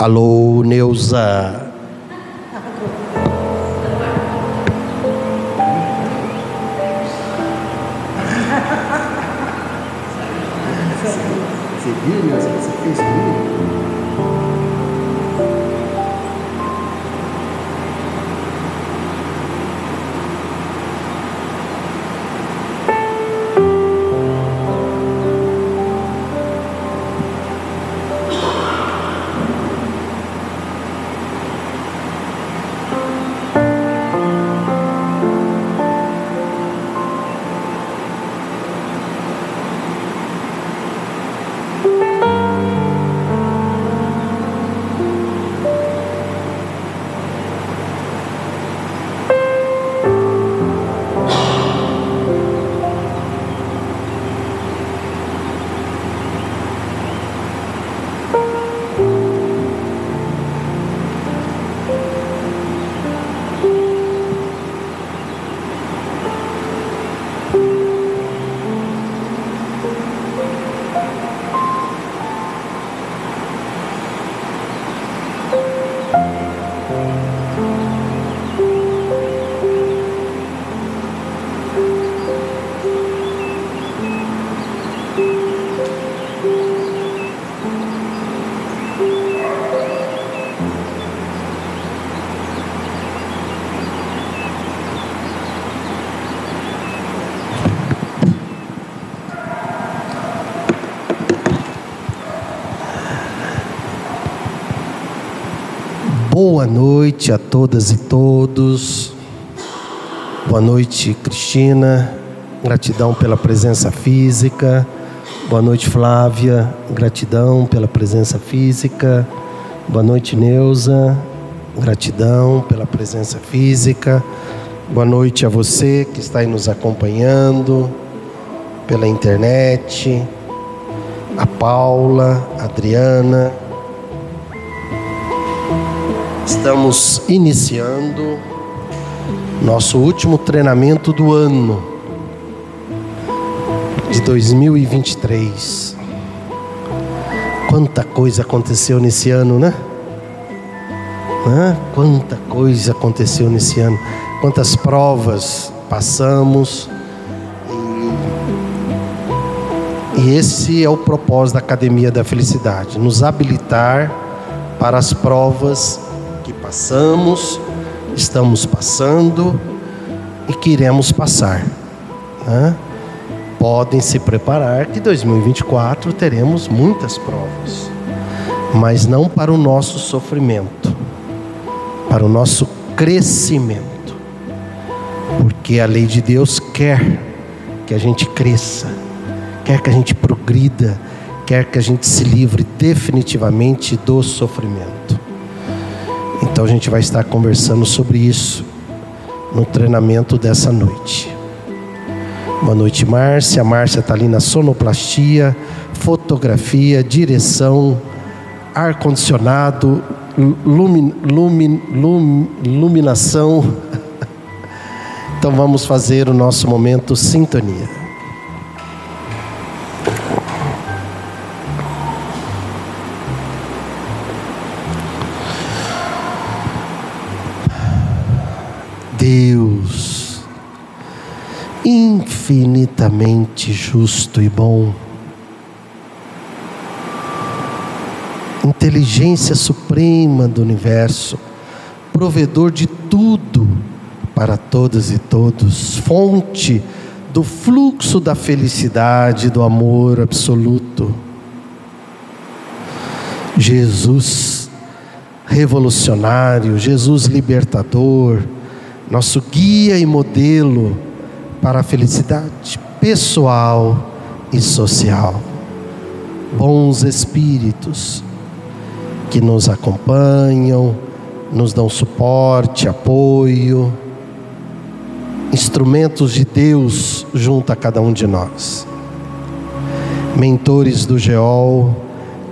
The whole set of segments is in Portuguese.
Alô, Neuza. Boa noite a todas e todos. Boa noite, Cristina. Gratidão pela presença física. Boa noite, Flávia. Gratidão pela presença física. Boa noite, Neuza. Gratidão pela presença física. Boa noite a você que está aí nos acompanhando pela internet. A Paula, a Adriana, Estamos iniciando nosso último treinamento do ano de 2023. Quanta coisa aconteceu nesse ano, né? Hã? Quanta coisa aconteceu nesse ano. Quantas provas passamos. E, e esse é o propósito da Academia da Felicidade: nos habilitar para as provas passamos, estamos passando e queremos passar. Né? Podem se preparar que 2024 teremos muitas provas, mas não para o nosso sofrimento, para o nosso crescimento, porque a lei de Deus quer que a gente cresça, quer que a gente progrida, quer que a gente se livre definitivamente do sofrimento. Então a gente vai estar conversando sobre isso no treinamento dessa noite. Boa noite, Márcia. Márcia está ali na sonoplastia, fotografia, direção, ar-condicionado, lumin, lumin, lum, iluminação. Então vamos fazer o nosso momento sintonia. Infinitamente justo e bom, inteligência suprema do universo, provedor de tudo para todas e todos, fonte do fluxo da felicidade, do amor absoluto. Jesus revolucionário, Jesus libertador, nosso guia e modelo para a felicidade pessoal e social. Bons espíritos que nos acompanham, nos dão suporte, apoio, instrumentos de Deus junto a cada um de nós. Mentores do Geol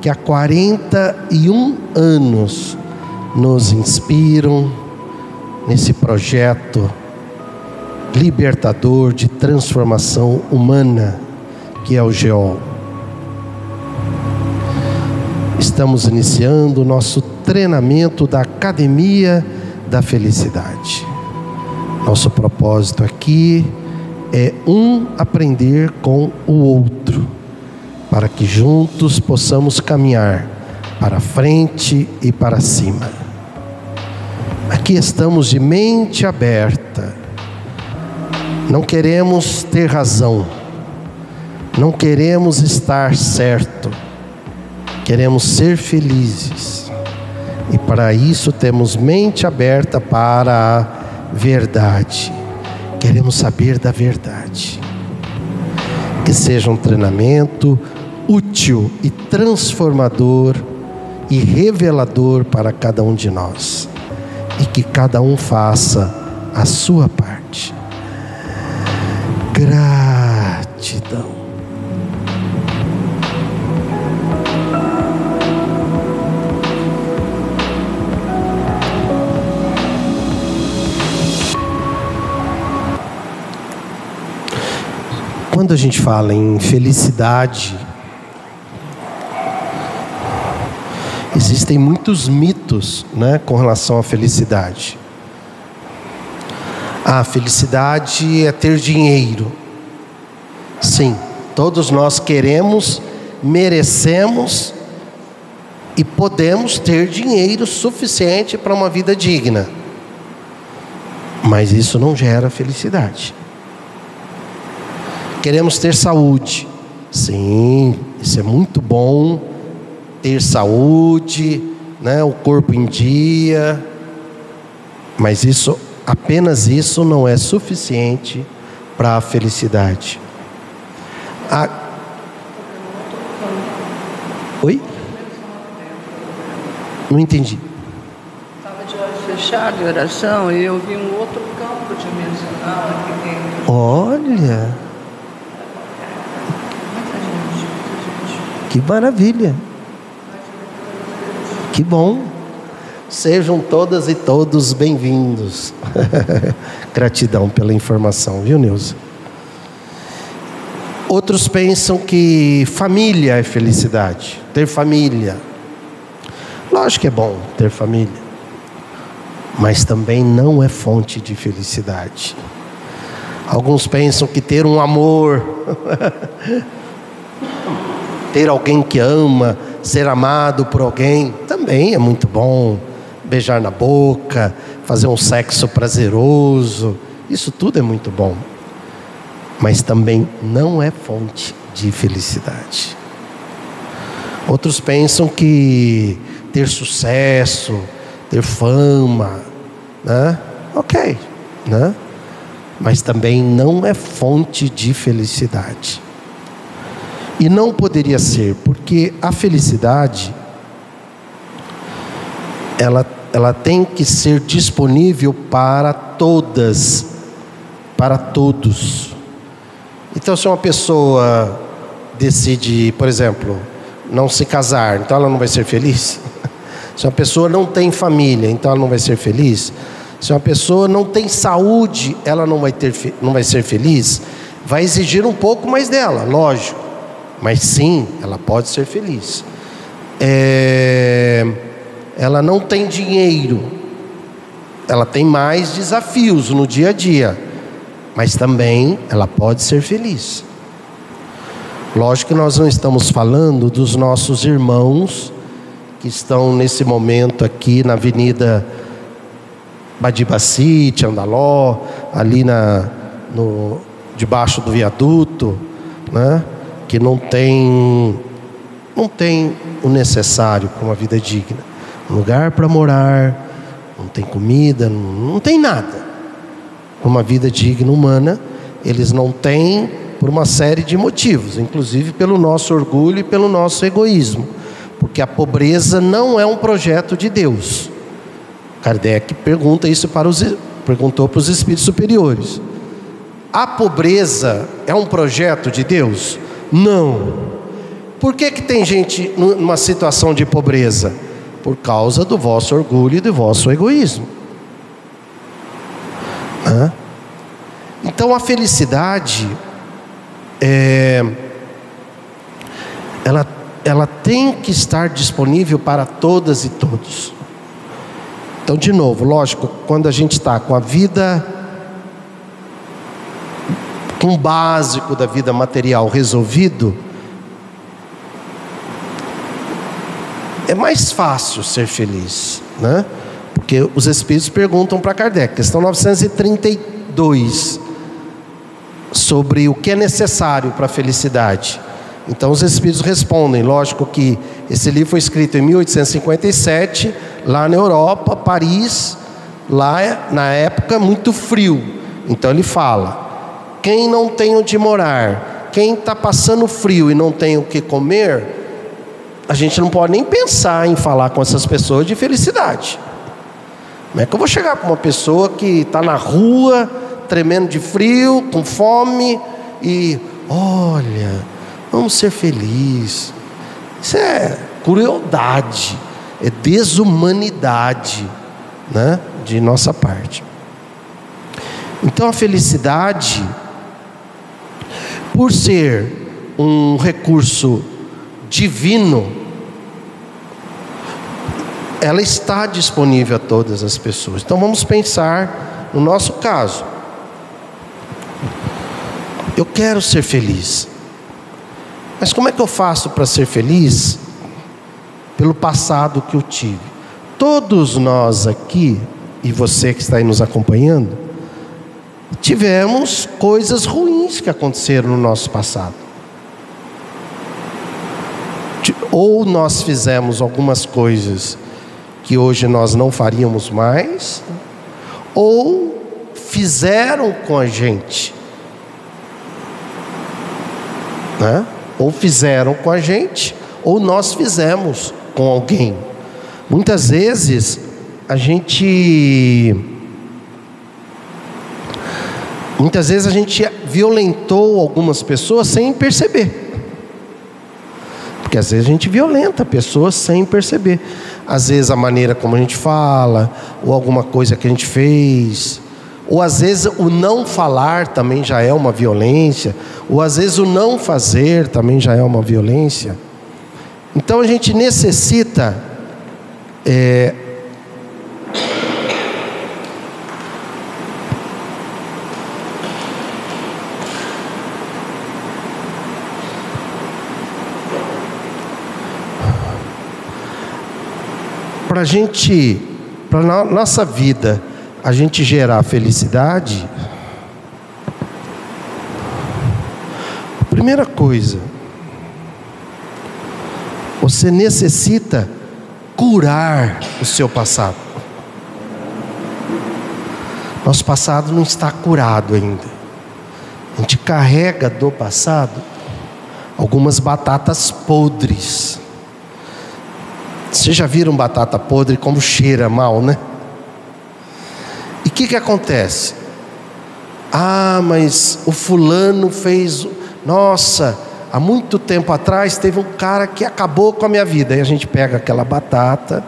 que há 41 anos nos inspiram, nesse projeto libertador de transformação humana que é o GEOL. Estamos iniciando o nosso treinamento da Academia da Felicidade. Nosso propósito aqui é um aprender com o outro, para que juntos possamos caminhar para frente e para cima. Aqui estamos de mente aberta, não queremos ter razão, não queremos estar certo, queremos ser felizes. E para isso temos mente aberta para a verdade. Queremos saber da verdade. Que seja um treinamento útil e transformador e revelador para cada um de nós. E que cada um faça a sua parte. Gratidão. Quando a gente fala em felicidade, existem muitos mitos né, com relação à felicidade. A felicidade é ter dinheiro. Sim, todos nós queremos, merecemos e podemos ter dinheiro suficiente para uma vida digna. Mas isso não gera felicidade. Queremos ter saúde. Sim, isso é muito bom. Ter saúde, né, o corpo em dia. Mas isso, apenas isso não é suficiente para a felicidade. A... Oi? Não entendi. Estava de olhos fechados em oração e eu vi um outro campo dimensional aqui dentro. Olha. Que maravilha. Que bom. Sejam todas e todos bem-vindos. Gratidão pela informação, viu, Neuza? Outros pensam que família é felicidade, ter família. Lógico que é bom ter família, mas também não é fonte de felicidade. Alguns pensam que ter um amor ter alguém que ama, ser amado por alguém, também é muito bom. Beijar na boca, fazer um sexo prazeroso, isso tudo é muito bom. Mas também não é fonte de felicidade. Outros pensam que ter sucesso, ter fama, né? Ok, né? Mas também não é fonte de felicidade. E não poderia ser, porque a felicidade ela, ela tem que ser disponível para todas, para todos. Então, se uma pessoa decide, por exemplo, não se casar, então ela não vai ser feliz? Se uma pessoa não tem família, então ela não vai ser feliz? Se uma pessoa não tem saúde, ela não vai, ter, não vai ser feliz? Vai exigir um pouco mais dela, lógico. Mas sim, ela pode ser feliz. É, ela não tem dinheiro, ela tem mais desafios no dia a dia, mas também ela pode ser feliz. Lógico que nós não estamos falando dos nossos irmãos que estão nesse momento aqui na Avenida Badibacite, Andaló, ali na, no, debaixo do viaduto, né? que não tem não tem o necessário para uma vida digna. Lugar para morar, não tem comida, não, não tem nada. Uma vida digna humana, eles não têm por uma série de motivos, inclusive pelo nosso orgulho e pelo nosso egoísmo, porque a pobreza não é um projeto de Deus. Kardec pergunta isso para os perguntou para os espíritos superiores. A pobreza é um projeto de Deus? Não. Por que, que tem gente numa situação de pobreza? Por causa do vosso orgulho e do vosso egoísmo. Hã? Então a felicidade é, ela, ela tem que estar disponível para todas e todos. Então, de novo, lógico, quando a gente está com a vida, com o básico da vida material resolvido, é mais fácil ser feliz, né? Porque os espíritos perguntam para Kardec, questão 932, sobre o que é necessário para a felicidade. Então os espíritos respondem, lógico que esse livro foi escrito em 1857, lá na Europa, Paris, lá na época muito frio. Então ele fala: quem não tem onde morar, quem está passando frio e não tem o que comer, a gente não pode nem pensar em falar com essas pessoas de felicidade. Como é que eu vou chegar para uma pessoa que está na rua, tremendo de frio, com fome, e olha, vamos ser felizes. Isso é crueldade, é desumanidade né, de nossa parte. Então a felicidade, por ser um recurso divino, ela está disponível a todas as pessoas. Então vamos pensar no nosso caso. Eu quero ser feliz. Mas como é que eu faço para ser feliz? Pelo passado que eu tive. Todos nós aqui, e você que está aí nos acompanhando, tivemos coisas ruins que aconteceram no nosso passado. Ou nós fizemos algumas coisas que hoje nós não faríamos mais, ou fizeram com a gente, né? ou fizeram com a gente, ou nós fizemos com alguém. Muitas vezes a gente muitas vezes a gente violentou algumas pessoas sem perceber. Porque às vezes a gente violenta pessoas sem perceber. Às vezes a maneira como a gente fala, ou alguma coisa que a gente fez, ou às vezes o não falar também já é uma violência, ou às vezes o não fazer também já é uma violência. Então a gente necessita é, para a gente, para a nossa vida, a gente gerar felicidade, primeira coisa, você necessita curar o seu passado. Nosso passado não está curado ainda. A gente carrega do passado algumas batatas podres. Vocês já viram batata podre como cheira mal, né? E o que, que acontece? Ah, mas o fulano fez. Nossa, há muito tempo atrás teve um cara que acabou com a minha vida. E a gente pega aquela batata,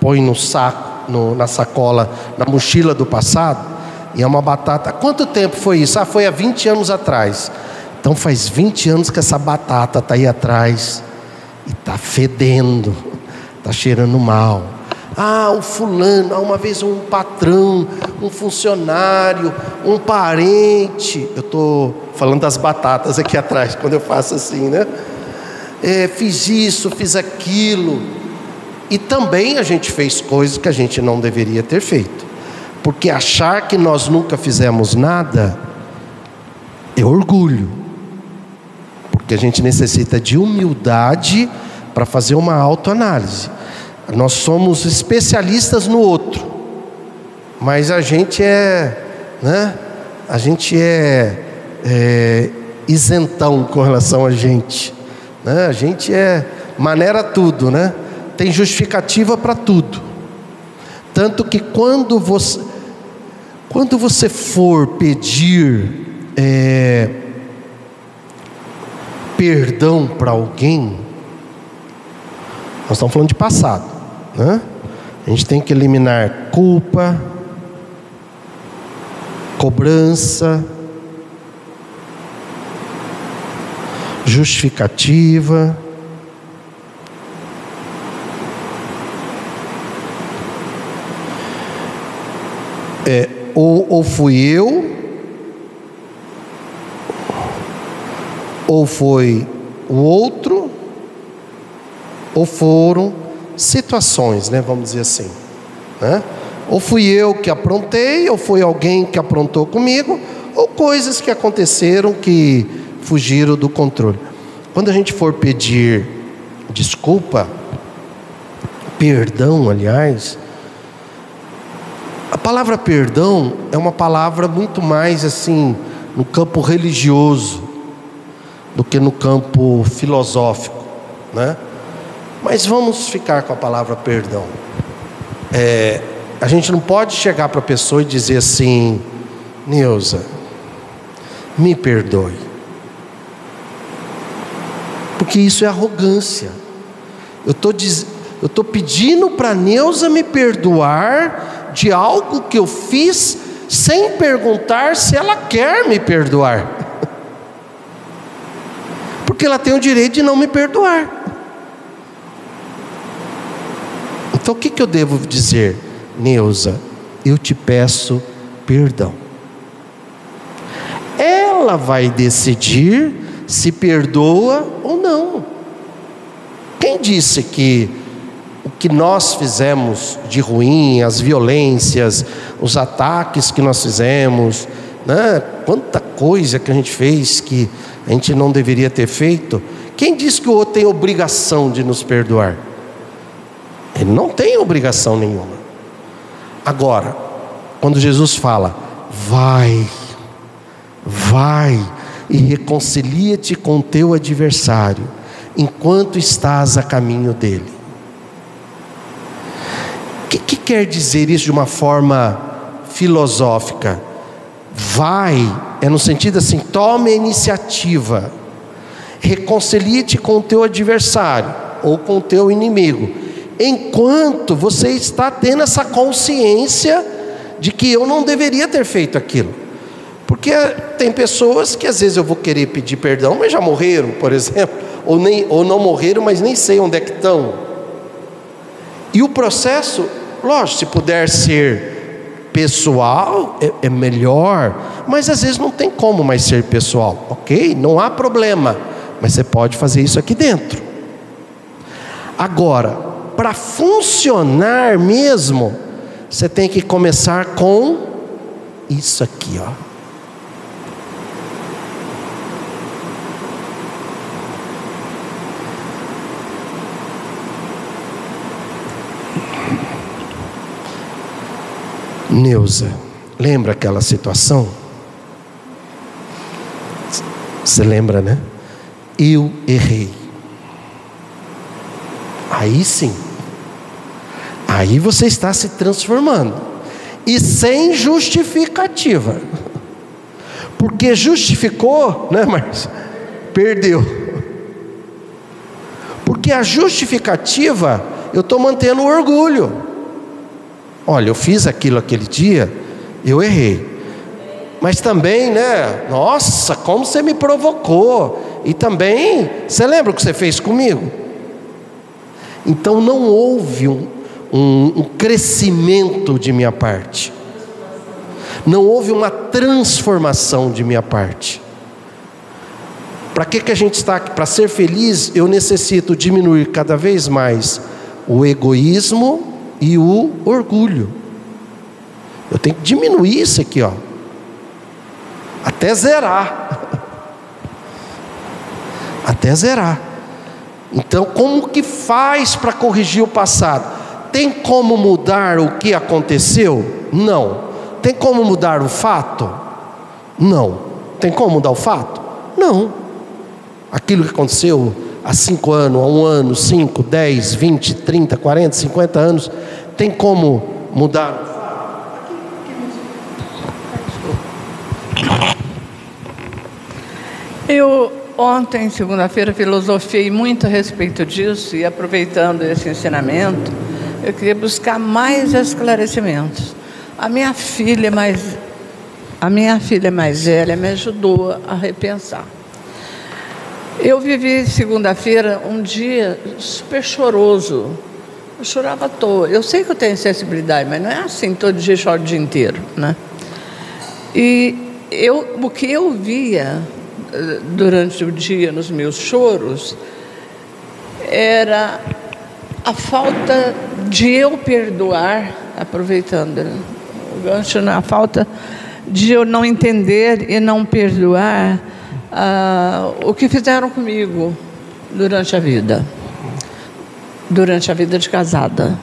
põe no saco, no, na sacola, na mochila do passado, e é uma batata. Quanto tempo foi isso? Ah, foi há 20 anos atrás. Então faz 20 anos que essa batata está aí atrás e está fedendo está cheirando mal. Ah, o fulano, ah, uma vez um patrão, um funcionário, um parente. Eu estou falando das batatas aqui atrás, quando eu faço assim, né? É, fiz isso, fiz aquilo. E também a gente fez coisas que a gente não deveria ter feito. Porque achar que nós nunca fizemos nada é orgulho. Porque a gente necessita de humildade para fazer uma autoanálise. Nós somos especialistas no outro, mas a gente é, né? A gente é, é isentão com relação a gente, né? A gente é maneira tudo, né? Tem justificativa para tudo. Tanto que quando você quando você for pedir é, perdão para alguém, nós estamos falando de passado. Né? A gente tem que eliminar culpa, cobrança, justificativa. É, ou, ou fui eu, ou foi o outro, ou foram situações, né? Vamos dizer assim, né? Ou fui eu que aprontei, ou foi alguém que aprontou comigo, ou coisas que aconteceram que fugiram do controle. Quando a gente for pedir desculpa, perdão, aliás, a palavra perdão é uma palavra muito mais assim no campo religioso do que no campo filosófico, né? Mas vamos ficar com a palavra perdão. É, a gente não pode chegar para a pessoa e dizer assim, Neuza, me perdoe. Porque isso é arrogância. Eu estou pedindo para Neuza me perdoar de algo que eu fiz sem perguntar se ela quer me perdoar. Porque ela tem o direito de não me perdoar. Então o que, eu devo dizer? Neuza, eu te peço perdão. Ela vai decidir se perdoa ou não. Quem disse que o que nós fizemos de ruim, as violências, os ataques que nós fizemos, né? quanta coisa que a gente fez que a gente não deveria ter feito, quem disse que o outro tem obrigação de nos perdoar? Ele não tem obrigação nenhuma. Agora, quando Jesus fala, vai, vai e reconcilia-te com teu adversário, enquanto estás a caminho dele. O que, que quer dizer isso de uma forma filosófica? Vai, é no sentido assim, tome a iniciativa, reconcilie-te com o teu adversário ou com o teu inimigo enquanto você está tendo essa consciência de que eu não deveria ter feito aquilo. Porque tem pessoas que às vezes eu vou querer pedir perdão, mas já morreram, por exemplo, ou, nem, ou não morreram, mas nem sei onde é que estão. E o processo, lógico, se puder ser pessoal, é, é melhor, mas às vezes não tem como mais ser pessoal, ok? Não há problema, mas você pode fazer isso aqui dentro. Agora, para funcionar mesmo, você tem que começar com isso aqui, ó. Neuza, lembra aquela situação? Você lembra, né? Eu errei. Aí sim. Aí você está se transformando. E sem justificativa. Porque justificou, né, Márcio? Perdeu. Porque a justificativa, eu estou mantendo o orgulho. Olha, eu fiz aquilo aquele dia, eu errei. Mas também, né? Nossa, como você me provocou. E também, você lembra o que você fez comigo? Então não houve um, um, um crescimento de minha parte. Não houve uma transformação de minha parte. Para que, que a gente está aqui? Para ser feliz, eu necessito diminuir cada vez mais o egoísmo e o orgulho. Eu tenho que diminuir isso aqui, ó, até zerar. Até zerar. Então, como que faz para corrigir o passado? Tem como mudar o que aconteceu? Não. Tem como mudar o fato? Não. Tem como mudar o fato? Não. Aquilo que aconteceu há cinco anos, há um ano, cinco, dez, vinte, trinta, quarenta, cinquenta anos, tem como mudar o fato? Eu Ontem, segunda-feira, filosofei muito a respeito disso e aproveitando esse ensinamento, eu queria buscar mais esclarecimentos. A minha filha mais a minha filha mais velha me ajudou a repensar. Eu vivi segunda-feira um dia super choroso. Eu chorava à toa. Eu sei que eu tenho sensibilidade, mas não é assim todo dia choro o dia inteiro, né? E eu, o que eu via eh, durante o dia nos meus choros era a falta de eu perdoar, aproveitando o gancho, né? a falta de eu não entender e não perdoar uh, o que fizeram comigo durante a vida, durante a vida de casada.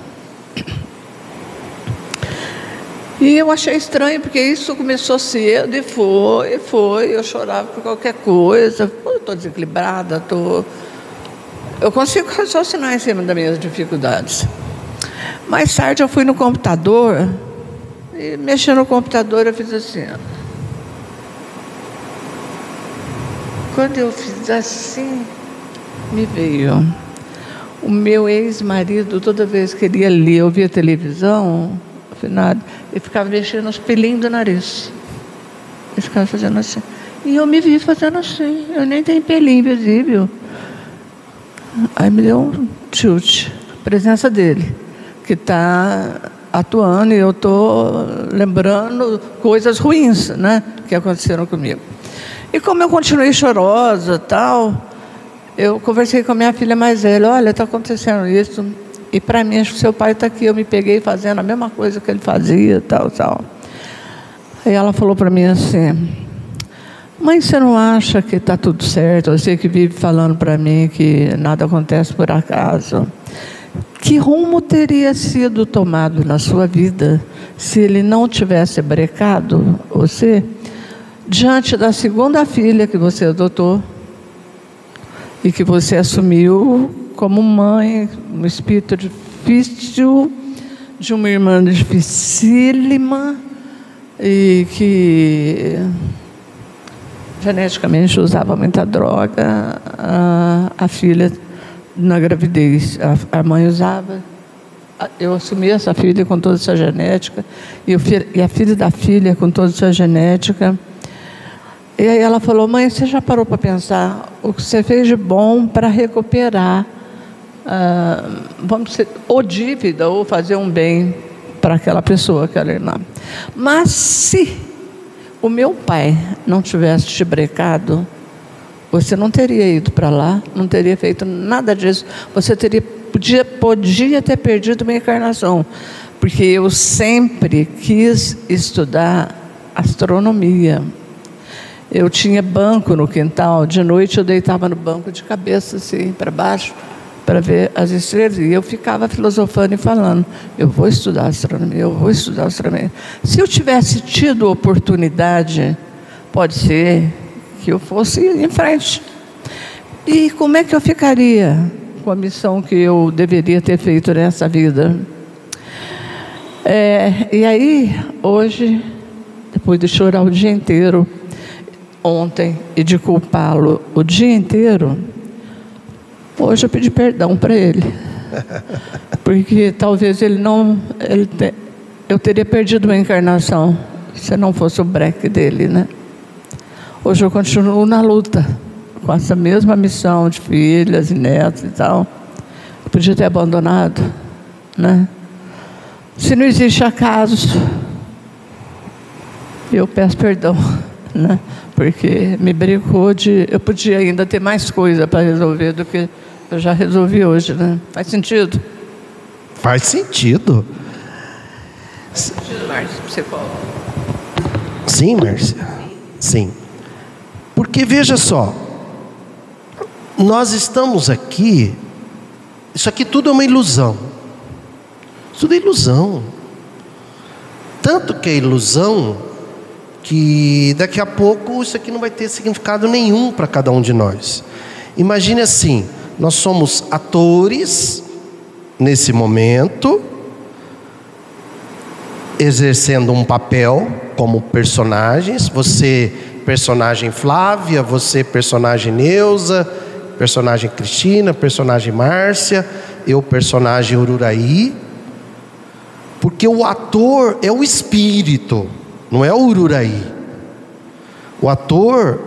E eu achei estranho, porque isso começou cedo e foi, e foi. Eu chorava por qualquer coisa. Estou desequilibrada, estou. Eu consigo raciocinar em cima das minhas dificuldades. Mais tarde eu fui no computador e mexendo no computador eu fiz assim. Quando eu fiz assim, me veio. O meu ex-marido, toda vez que ele ia ler, eu via televisão, afinado, ele ficava mexendo os pelinhos do nariz. Ele ficava fazendo assim. E eu me vi fazendo assim. Eu nem tenho pelinho visível. Aí me deu um chute. A presença dele, que está atuando e eu estou lembrando coisas ruins né, que aconteceram comigo. E como eu continuei chorosa tal, eu conversei com a minha filha mais velha, olha, está acontecendo isso. E para mim, acho que seu pai está aqui. Eu me peguei fazendo a mesma coisa que ele fazia, tal, tal. Aí ela falou para mim assim: Mãe, você não acha que está tudo certo? Você que vive falando para mim que nada acontece por acaso. Que rumo teria sido tomado na sua vida se ele não tivesse brecado você diante da segunda filha que você adotou e que você assumiu como mãe, um espírito difícil, de uma irmã dificílima e que geneticamente usava muita droga, a, a filha na gravidez, a, a, mãe usava. Eu assumi essa filha com toda essa genética, e, e a filha da filha com toda essa genética. E aí ela falou: Mãe, você já parou para pensar o que você fez de bom para recuperar ah, vamos dizer, ou dívida, ou fazer um bem para aquela pessoa, aquela irmã. Mas se o meu pai não tivesse te brecado, você não teria ido para lá, não teria feito nada disso. Você teria podia, podia ter perdido uma encarnação, porque eu sempre quis estudar astronomia. Eu tinha banco no quintal, de noite eu deitava no banco de cabeça assim para baixo para ver as estrelas. E eu ficava filosofando e falando: eu vou estudar astronomia, eu vou estudar astronomia. Se eu tivesse tido oportunidade, pode ser que eu fosse em frente. E como é que eu ficaria com a missão que eu deveria ter feito nessa vida? É, e aí, hoje, depois de chorar o dia inteiro, ontem, e de culpá-lo o dia inteiro, Hoje eu pedi perdão para ele. Porque talvez ele não. Ele te, eu teria perdido uma encarnação se não fosse o break dele, né? Hoje eu continuo na luta com essa mesma missão de filhas e netos e tal. Eu podia ter abandonado, né? Se não existe acaso, eu peço perdão, né? Porque me brincou de. Eu podia ainda ter mais coisa para resolver do que eu já resolvi hoje, né? Faz sentido? Faz sentido. Faz sentido, Márcia, psicólogo. Sim, Márcia. Sim. Porque veja só, nós estamos aqui, isso aqui tudo é uma ilusão. Isso tudo é ilusão. Tanto que é ilusão que daqui a pouco isso aqui não vai ter significado nenhum para cada um de nós. Imagine assim: nós somos atores nesse momento, exercendo um papel como personagens. Você, personagem Flávia, você, personagem Neuza, personagem Cristina, personagem Márcia, eu, personagem Ururaí. Porque o ator é o espírito, não é o Ururaí. O ator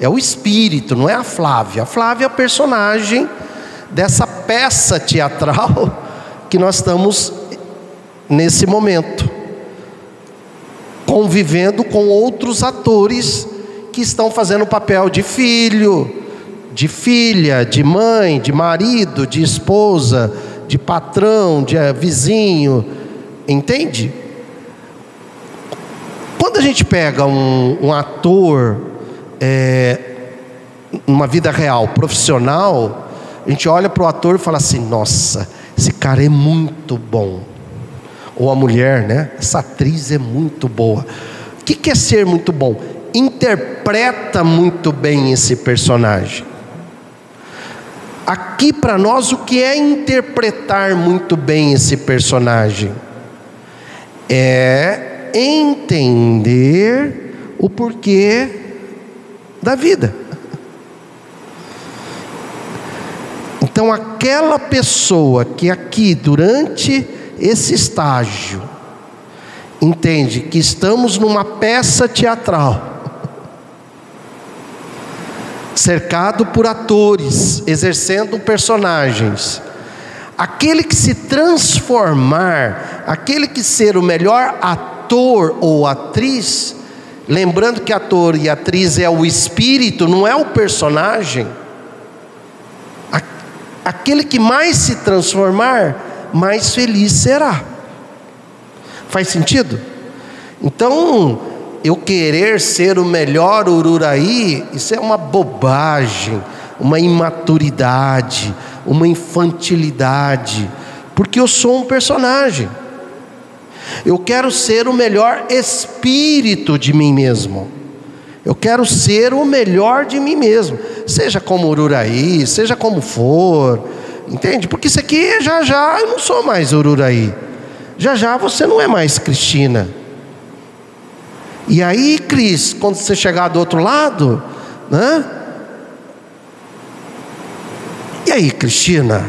é o espírito, não é a Flávia. A Flávia é a personagem dessa peça teatral que nós estamos nesse momento. convivendo com outros atores que estão fazendo o papel de filho, de filha, de mãe, de marido, de esposa, de patrão, de eh, vizinho, entende? Quando a gente pega um, um ator é, numa vida real, profissional, a gente olha para o ator e fala assim: nossa, esse cara é muito bom. Ou a mulher, né? Essa atriz é muito boa. O que é ser muito bom? Interpreta muito bem esse personagem. Aqui para nós, o que é interpretar muito bem esse personagem? É entender o porquê da vida. Então, aquela pessoa que aqui, durante esse estágio, entende que estamos numa peça teatral, cercado por atores, exercendo personagens. Aquele que se transformar, aquele que ser o melhor ator ou atriz, lembrando que ator e atriz é o espírito, não é o personagem aquele que mais se transformar, mais feliz será. Faz sentido? Então, eu querer ser o melhor Ururaí, isso é uma bobagem, uma imaturidade, uma infantilidade, porque eu sou um personagem. Eu quero ser o melhor espírito de mim mesmo. Eu quero ser o melhor de mim mesmo, seja como Ururaí, seja como for, entende? Porque isso aqui já já eu não sou mais Ururaí, já já você não é mais Cristina. E aí, Cris, quando você chegar do outro lado, né? E aí, Cristina,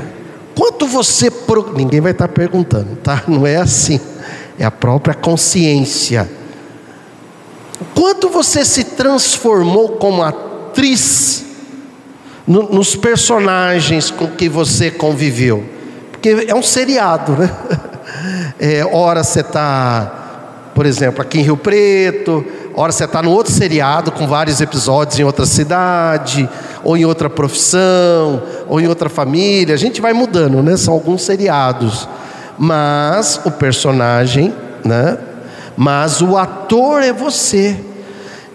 quanto você. Pro... Ninguém vai estar perguntando, tá? Não é assim, é a própria consciência Quanto você se transformou como atriz no, nos personagens com que você conviveu? Porque é um seriado, né? É, hora você está, por exemplo, aqui em Rio Preto, hora você está no outro seriado com vários episódios em outra cidade, ou em outra profissão, ou em outra família. A gente vai mudando, né? São alguns seriados. Mas o personagem, né? mas o ator é você.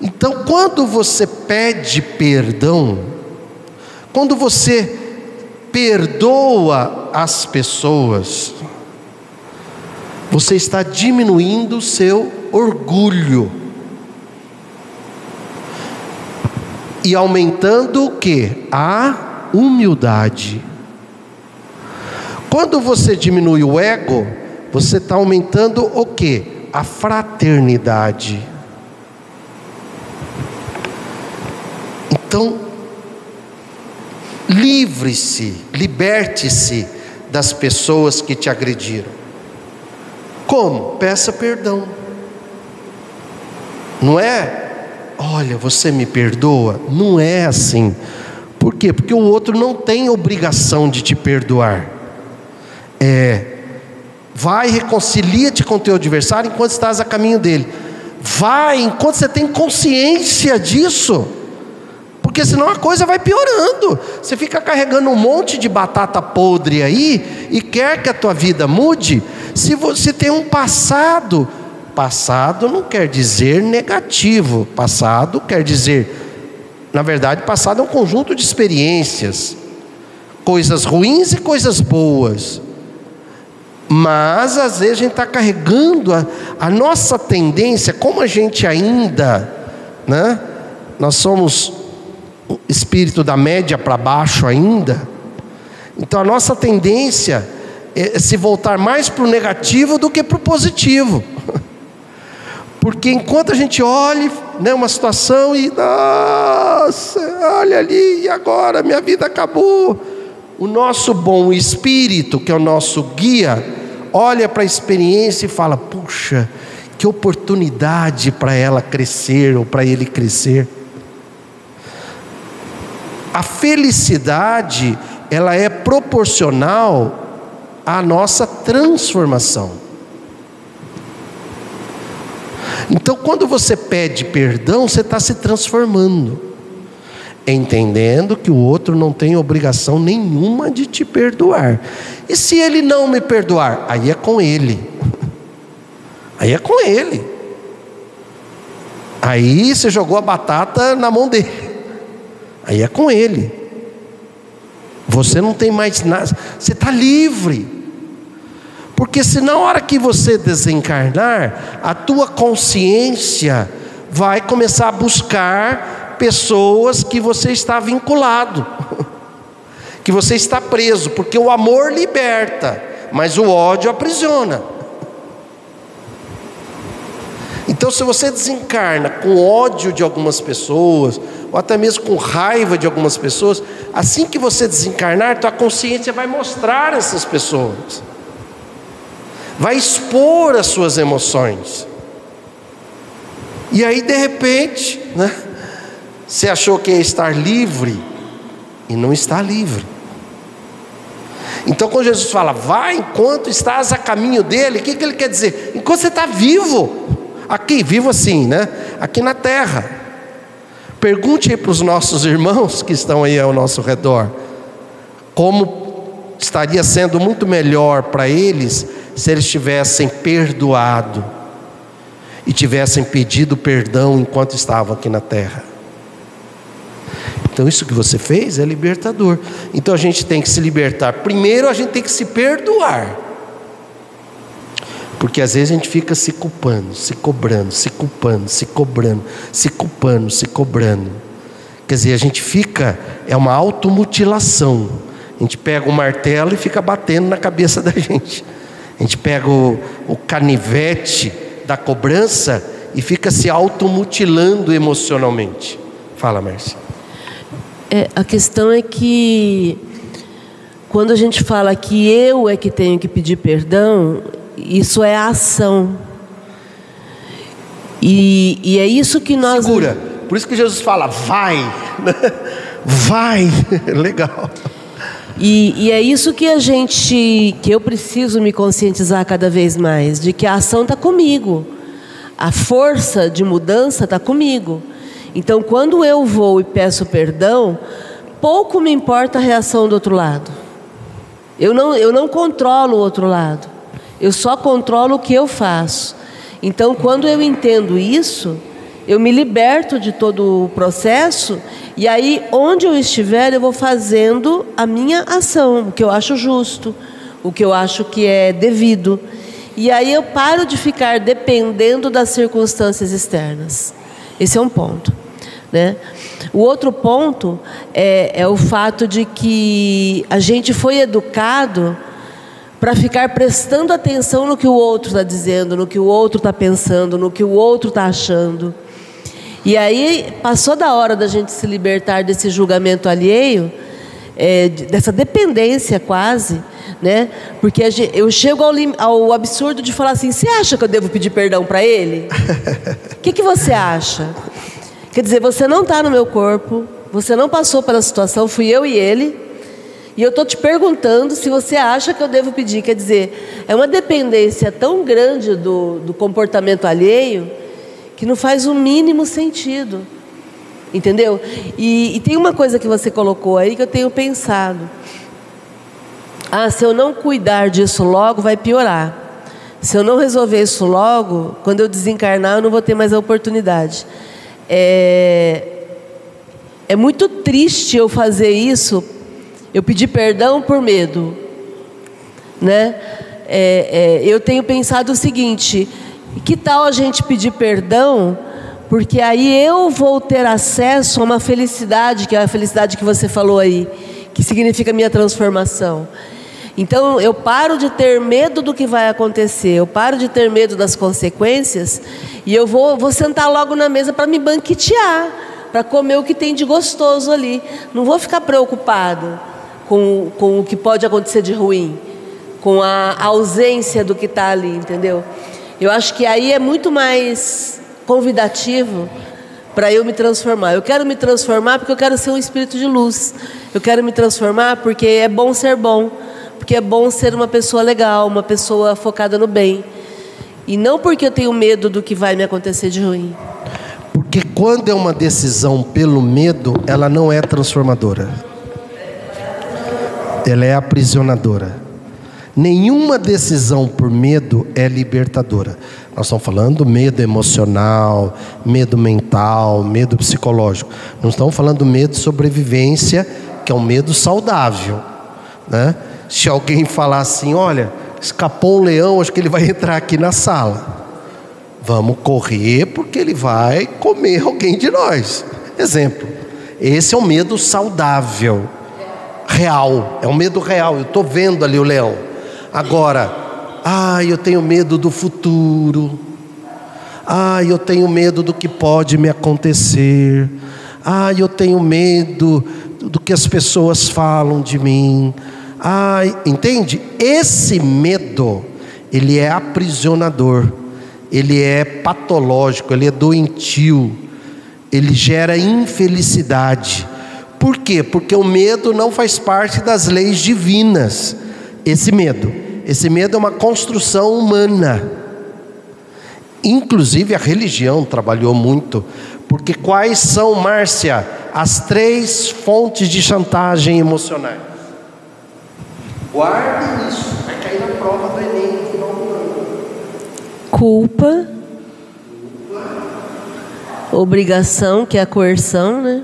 Então, quando você pede perdão, quando você perdoa as pessoas, você está diminuindo o seu orgulho e aumentando o que? A humildade. Quando você diminui o ego, você está aumentando o que? a fraternidade. Então, livre-se, liberte-se das pessoas que te agrediram. Como? Peça perdão. Não é, olha, você me perdoa? Não é assim. Por quê? Porque o outro não tem obrigação de te perdoar. É, Vai, reconcilia-te com teu adversário enquanto estás a caminho dele. Vai, enquanto você tem consciência disso. Porque senão a coisa vai piorando. Você fica carregando um monte de batata podre aí e quer que a tua vida mude. Se você tem um passado, passado não quer dizer negativo. Passado quer dizer, na verdade, passado é um conjunto de experiências, coisas ruins e coisas boas. Mas às vezes a gente está carregando a, a, nossa tendência, como a gente ainda, né? Nós somos espírito da média para baixo ainda. Então a nossa tendência é se voltar mais para o negativo do que para o positivo. Porque enquanto a gente olha né, uma situação e, nossa, olha ali, e agora minha vida acabou. O nosso bom espírito, que é o nosso guia, olha para a experiência e fala: puxa, que oportunidade para ela crescer ou para ele crescer. A felicidade, ela é proporcional à nossa transformação. Então, quando você pede perdão, você está se transformando, entendendo que o outro não tem obrigação nenhuma de te perdoar. E se ele não me perdoar, aí é com ele. Aí é com ele. Aí você jogou a batata na mão dele. Aí é com ele. Você não tem mais nada. Você está livre. Porque se na hora que você desencarnar, a tua consciência vai começar a buscar pessoas que você está vinculado, que você está preso, porque o amor liberta, mas o ódio aprisiona. Então, se você desencarna com ódio de algumas pessoas, ou até mesmo com raiva de algumas pessoas, assim que você desencarnar, tua consciência vai mostrar essas pessoas vai expor as suas emoções. E aí, de repente, né, você achou que ia estar livre e não está livre. Então, quando Jesus fala, vai enquanto estás a caminho dele, o que, que ele quer dizer? Enquanto você está vivo, aqui, vivo assim, né? Aqui na terra. Pergunte aí para os nossos irmãos que estão aí ao nosso redor, como estaria sendo muito melhor para eles se eles tivessem perdoado e tivessem pedido perdão enquanto estavam aqui na terra. Então, isso que você fez é libertador. Então, a gente tem que se libertar. Primeiro, a gente tem que se perdoar. Porque às vezes a gente fica se culpando, se cobrando, se culpando, se cobrando, se culpando, se cobrando. Quer dizer, a gente fica, é uma automutilação. A gente pega o martelo e fica batendo na cabeça da gente. A gente pega o, o canivete da cobrança e fica se automutilando emocionalmente. Fala, Márcia. É, a questão é que quando a gente fala que eu é que tenho que pedir perdão, isso é a ação. E, e é isso que nós. Segura. Por isso que Jesus fala, vai. vai. Legal. E, e, é isso que a gente, que eu preciso me conscientizar cada vez mais, de que a ação está comigo, a força de mudança está comigo. Então, quando eu vou e peço perdão, pouco me importa a reação do outro lado. Eu não, eu não controlo o outro lado, eu só controlo o que eu faço. Então, quando eu entendo isso, eu me liberto de todo o processo e aí, onde eu estiver, eu vou fazendo a minha ação, o que eu acho justo, o que eu acho que é devido. E aí eu paro de ficar dependendo das circunstâncias externas. Esse é um ponto. Né? O outro ponto é, é o fato de que a gente foi educado para ficar prestando atenção no que o outro está dizendo, no que o outro está pensando, no que o outro está achando. E aí passou da hora da gente se libertar desse julgamento alheio, é, dessa dependência quase, né? Porque eu chego ao, ao, absurdo de falar assim: você acha que eu devo pedir perdão para ele? O que, que você acha? Quer dizer, você não está no meu corpo, você não passou pela situação, fui eu e ele. E eu estou te perguntando se você acha que eu devo pedir. Quer dizer, é uma dependência tão grande do, do comportamento alheio que não faz o mínimo sentido. Entendeu? E, e, tem uma coisa que você colocou aí que eu tenho pensado. Ah, se eu não cuidar disso logo, vai piorar. Se eu não resolver isso logo, quando eu desencarnar, eu não vou ter mais a oportunidade. É, é muito triste eu fazer isso, eu pedir perdão por medo. Né? É, é, eu tenho pensado o seguinte: que tal a gente pedir perdão? Porque aí eu vou ter acesso a uma felicidade, que é a felicidade que você falou aí, que significa minha transformação. Então eu paro de ter medo do que vai acontecer, eu paro de ter medo das consequências e eu vou, vou sentar logo na mesa para me banquetear, para comer o que tem de gostoso ali. Não vou ficar preocupado com, com o que pode acontecer de ruim, com a ausência do que está ali, entendeu? Eu acho que aí é muito mais convidativo para eu me transformar. Eu quero me transformar porque eu quero ser um espírito de luz. Eu quero me transformar porque é bom ser bom, porque é bom ser uma pessoa legal, uma pessoa focada no bem. E não porque eu tenho medo do que vai me acontecer de ruim. Porque quando é uma decisão pelo medo, ela não é transformadora. Ela é aprisionadora. Nenhuma decisão por medo é libertadora. Nós estamos falando medo emocional, medo mental, medo psicológico. Não estamos falando medo de sobrevivência, que é um medo saudável. Né? Se alguém falar assim, olha, escapou um leão, acho que ele vai entrar aqui na sala. Vamos correr porque ele vai comer alguém de nós. Exemplo. Esse é um medo saudável, real. É um medo real. Eu estou vendo ali o leão. Agora, ah, eu tenho medo do futuro. Ah, eu tenho medo do que pode me acontecer. Ah, eu tenho medo do que as pessoas falam de mim. Ah, entende? Esse medo, ele é aprisionador, ele é patológico, ele é doentio, ele gera infelicidade. Por quê? Porque o medo não faz parte das leis divinas. Esse medo, esse medo é uma construção humana. Inclusive a religião trabalhou muito, porque quais são, Márcia, as três fontes de chantagem emocionais? Guarde isso, vai cair na prova do Enem no final do ano. Culpa. Obrigação, que é a coerção, né?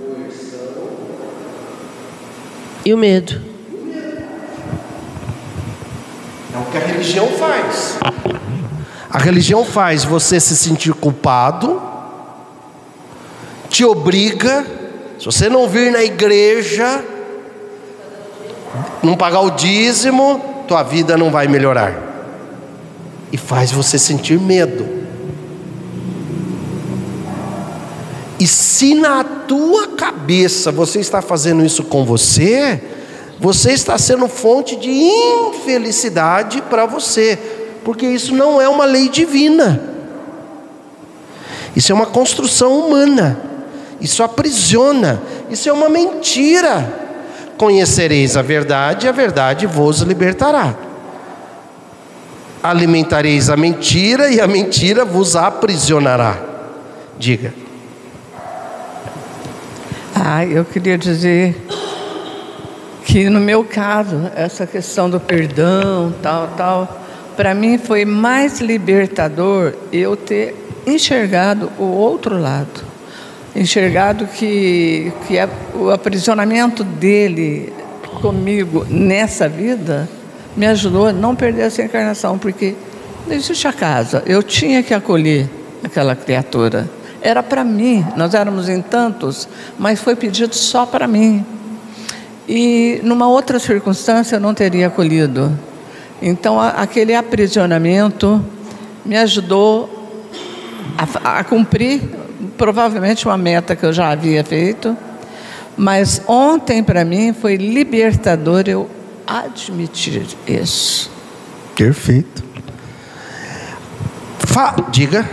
E o medo. É o que a religião faz. A religião faz você se sentir culpado, te obriga, se você não vir na igreja, não pagar o dízimo, tua vida não vai melhorar. E faz você sentir medo. E se na tua cabeça você está fazendo isso com você, você está sendo fonte de infelicidade para você, porque isso não é uma lei divina. Isso é uma construção humana. Isso aprisiona. Isso é uma mentira. Conhecereis a verdade, e a verdade vos libertará. Alimentareis a mentira, e a mentira vos aprisionará. Diga. Ah, eu queria dizer que no meu caso, essa questão do perdão, tal, tal, para mim foi mais libertador eu ter enxergado o outro lado enxergado que, que a, o aprisionamento dele comigo nessa vida me ajudou a não perder essa encarnação, porque não existe a casa, eu tinha que acolher aquela criatura. Era para mim, nós éramos em tantos, mas foi pedido só para mim. E numa outra circunstância eu não teria acolhido. Então a, aquele aprisionamento me ajudou a, a cumprir provavelmente uma meta que eu já havia feito, mas ontem para mim foi libertador eu admitir isso. Perfeito. Fa diga.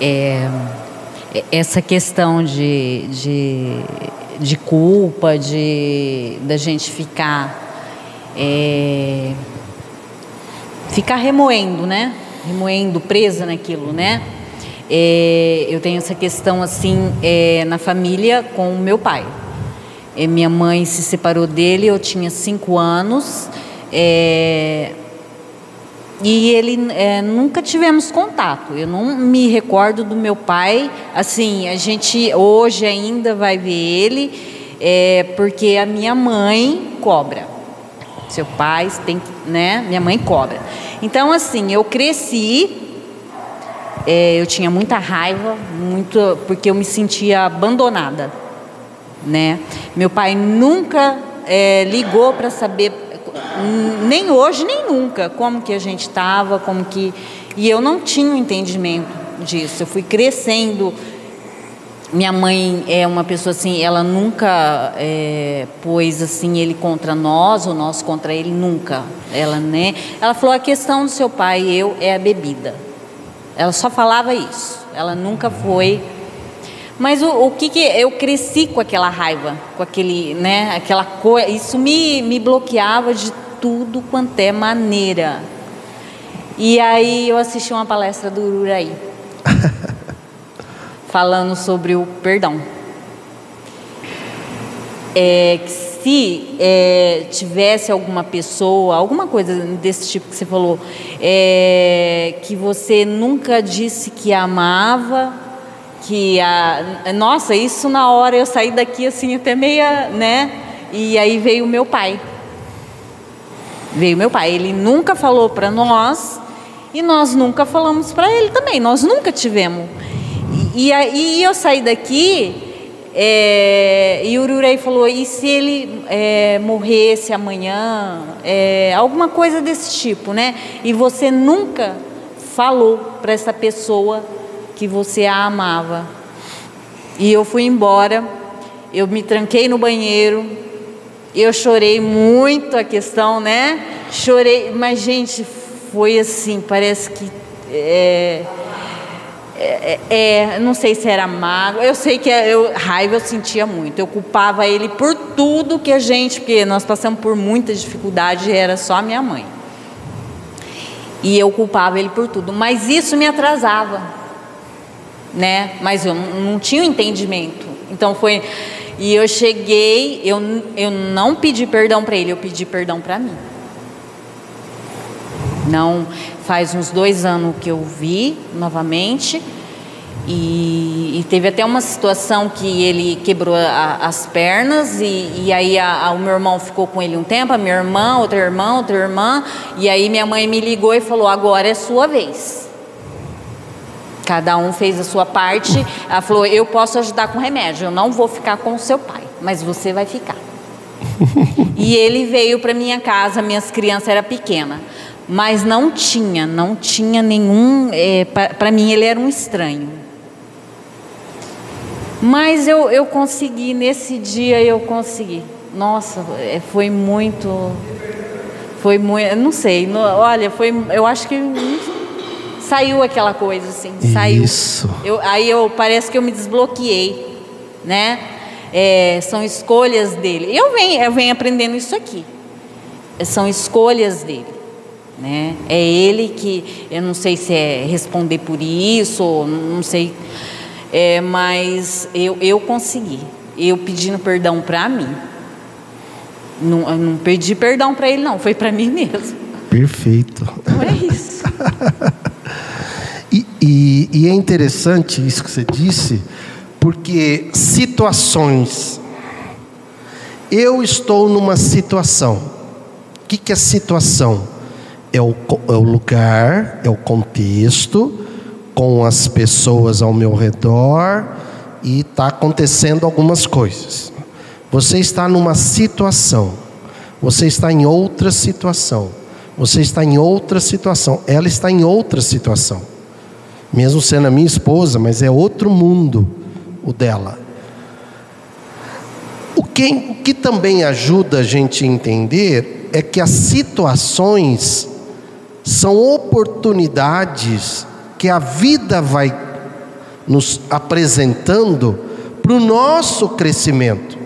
É, essa questão de, de, de culpa, de da gente ficar é, ficar remoendo, né? Remoendo, presa naquilo, né? É, eu tenho essa questão assim é, na família com o meu pai. É, minha mãe se separou dele, eu tinha cinco anos. E ele nunca tivemos contato. Eu não me recordo do meu pai. Assim, a gente hoje ainda vai ver ele, porque a minha mãe cobra. Seu pai tem, né? Minha mãe cobra. Então, assim, eu cresci, é, eu tinha muita raiva, muito, porque eu me sentia abandonada, né? Meu pai nunca é, ligou para saber, nem hoje nem nunca, como que a gente estava, como que e eu não tinha um entendimento disso. Eu fui crescendo minha mãe é uma pessoa assim, ela nunca é, pôs assim ele contra nós ou nós contra ele nunca. Ela né? Ela falou a questão do seu pai e eu é a bebida. Ela só falava isso. Ela nunca foi. Mas o, o que, que eu cresci com aquela raiva, com aquele, né, aquela coisa, isso me, me bloqueava de tudo quanto é maneira. E aí eu assisti uma palestra do Ururaí, falando sobre o perdão. É, se é, tivesse alguma pessoa, alguma coisa desse tipo que você falou, é, que você nunca disse que amava, que a, nossa, isso na hora eu saí daqui assim até meia, né? E aí veio meu pai. Veio meu pai, ele nunca falou para nós e nós nunca falamos para ele também, nós nunca tivemos. E aí eu saí daqui é, e o Ururei falou: e se ele é, morresse amanhã? É, alguma coisa desse tipo, né? E você nunca falou para essa pessoa que você a amava. E eu fui embora, eu me tranquei no banheiro, eu chorei muito a questão, né? Chorei, mas gente, foi assim, parece que. É, é, é, não sei se era mágoa, eu sei que eu, raiva eu sentia muito. Eu culpava ele por tudo que a gente, porque nós passamos por muita dificuldade, era só a minha mãe. E eu culpava ele por tudo, mas isso me atrasava, né? Mas eu não tinha um entendimento. Então foi. E eu cheguei, eu, eu não pedi perdão para ele, eu pedi perdão para mim. Não, faz uns dois anos que eu vi novamente. E, e teve até uma situação que ele quebrou a, as pernas e, e aí a, a, o meu irmão ficou com ele um tempo, a minha irmã, outra irmã, outra irmã, e aí minha mãe me ligou e falou: agora é sua vez. Cada um fez a sua parte. Ela falou: eu posso ajudar com remédio, eu não vou ficar com o seu pai, mas você vai ficar. e ele veio para minha casa, minhas crianças eram pequenas mas não tinha, não tinha nenhum. É, Para mim, ele era um estranho. Mas eu, eu consegui, nesse dia eu consegui. Nossa, é, foi muito. Foi muito. Não sei, não, olha, foi. Eu acho que saiu aquela coisa assim. Saiu. Isso. Eu, aí eu parece que eu me desbloqueei, né? É, são escolhas dele. Eu venho, eu venho aprendendo isso aqui. São escolhas dele. Né? É ele que, eu não sei se é responder por isso, ou não sei, é, mas eu, eu consegui. Eu pedindo perdão para mim. Não, não pedi perdão para ele, não, foi para mim mesmo. Perfeito. Não é isso. e, e, e é interessante isso que você disse, porque situações. Eu estou numa situação. O que, que é situação? É o, é o lugar, é o contexto, com as pessoas ao meu redor e está acontecendo algumas coisas. Você está numa situação, você está em outra situação, você está em outra situação, ela está em outra situação, mesmo sendo a minha esposa, mas é outro mundo o dela. O que, o que também ajuda a gente a entender é que as situações são oportunidades que a vida vai nos apresentando para o nosso crescimento.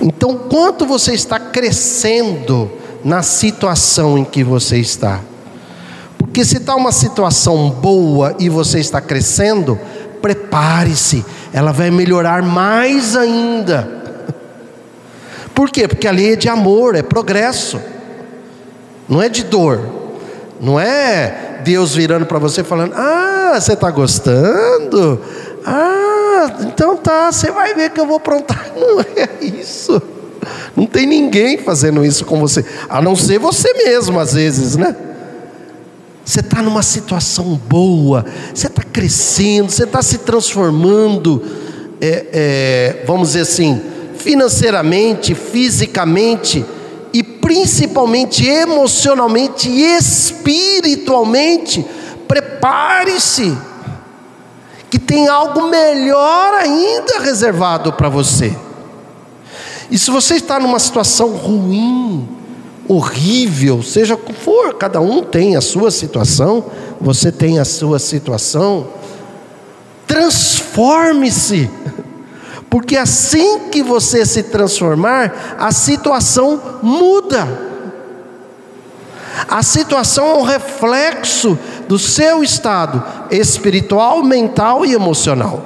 Então, quanto você está crescendo na situação em que você está? Porque se está uma situação boa e você está crescendo, prepare-se, ela vai melhorar mais ainda. Por quê? Porque ali é de amor, é progresso não é de dor, não é Deus virando para você falando: Ah, você está gostando? Ah, então tá, você vai ver que eu vou aprontar. Não é isso. Não tem ninguém fazendo isso com você, a não ser você mesmo, às vezes, né? Você está numa situação boa, você está crescendo, você está se transformando, é, é, vamos dizer assim, financeiramente, fisicamente e principalmente emocionalmente e espiritualmente, prepare-se, que tem algo melhor ainda reservado para você. E se você está numa situação ruim, horrível, seja como for, cada um tem a sua situação, você tem a sua situação, transforme Transforme-se. Porque assim que você se transformar, a situação muda. A situação é um reflexo do seu estado espiritual, mental e emocional.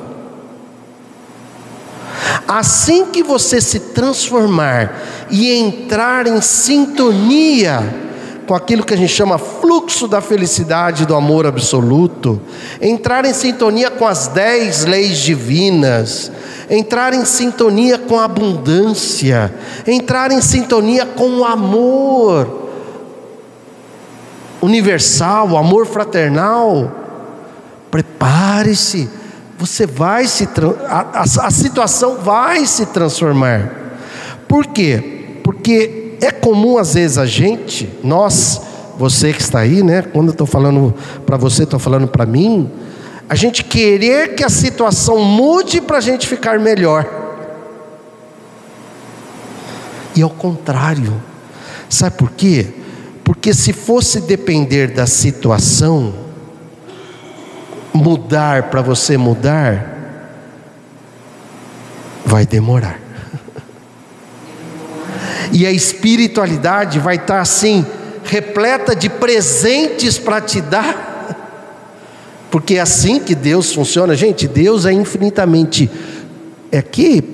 Assim que você se transformar e entrar em sintonia com aquilo que a gente chama fluxo da felicidade do amor absoluto, entrar em sintonia com as dez leis divinas, entrar em sintonia com a abundância, entrar em sintonia com o amor universal, o amor fraternal. Prepare-se, você vai se a, a, a situação vai se transformar. Por quê? Porque é comum às vezes a gente, nós, você que está aí, né? Quando eu estou falando para você, estou falando para mim, a gente querer que a situação mude para a gente ficar melhor. E ao contrário, sabe por quê? Porque se fosse depender da situação, mudar para você mudar, vai demorar. E a espiritualidade vai estar assim, repleta de presentes para te dar. Porque é assim que Deus funciona, gente. Deus é infinitamente. É que,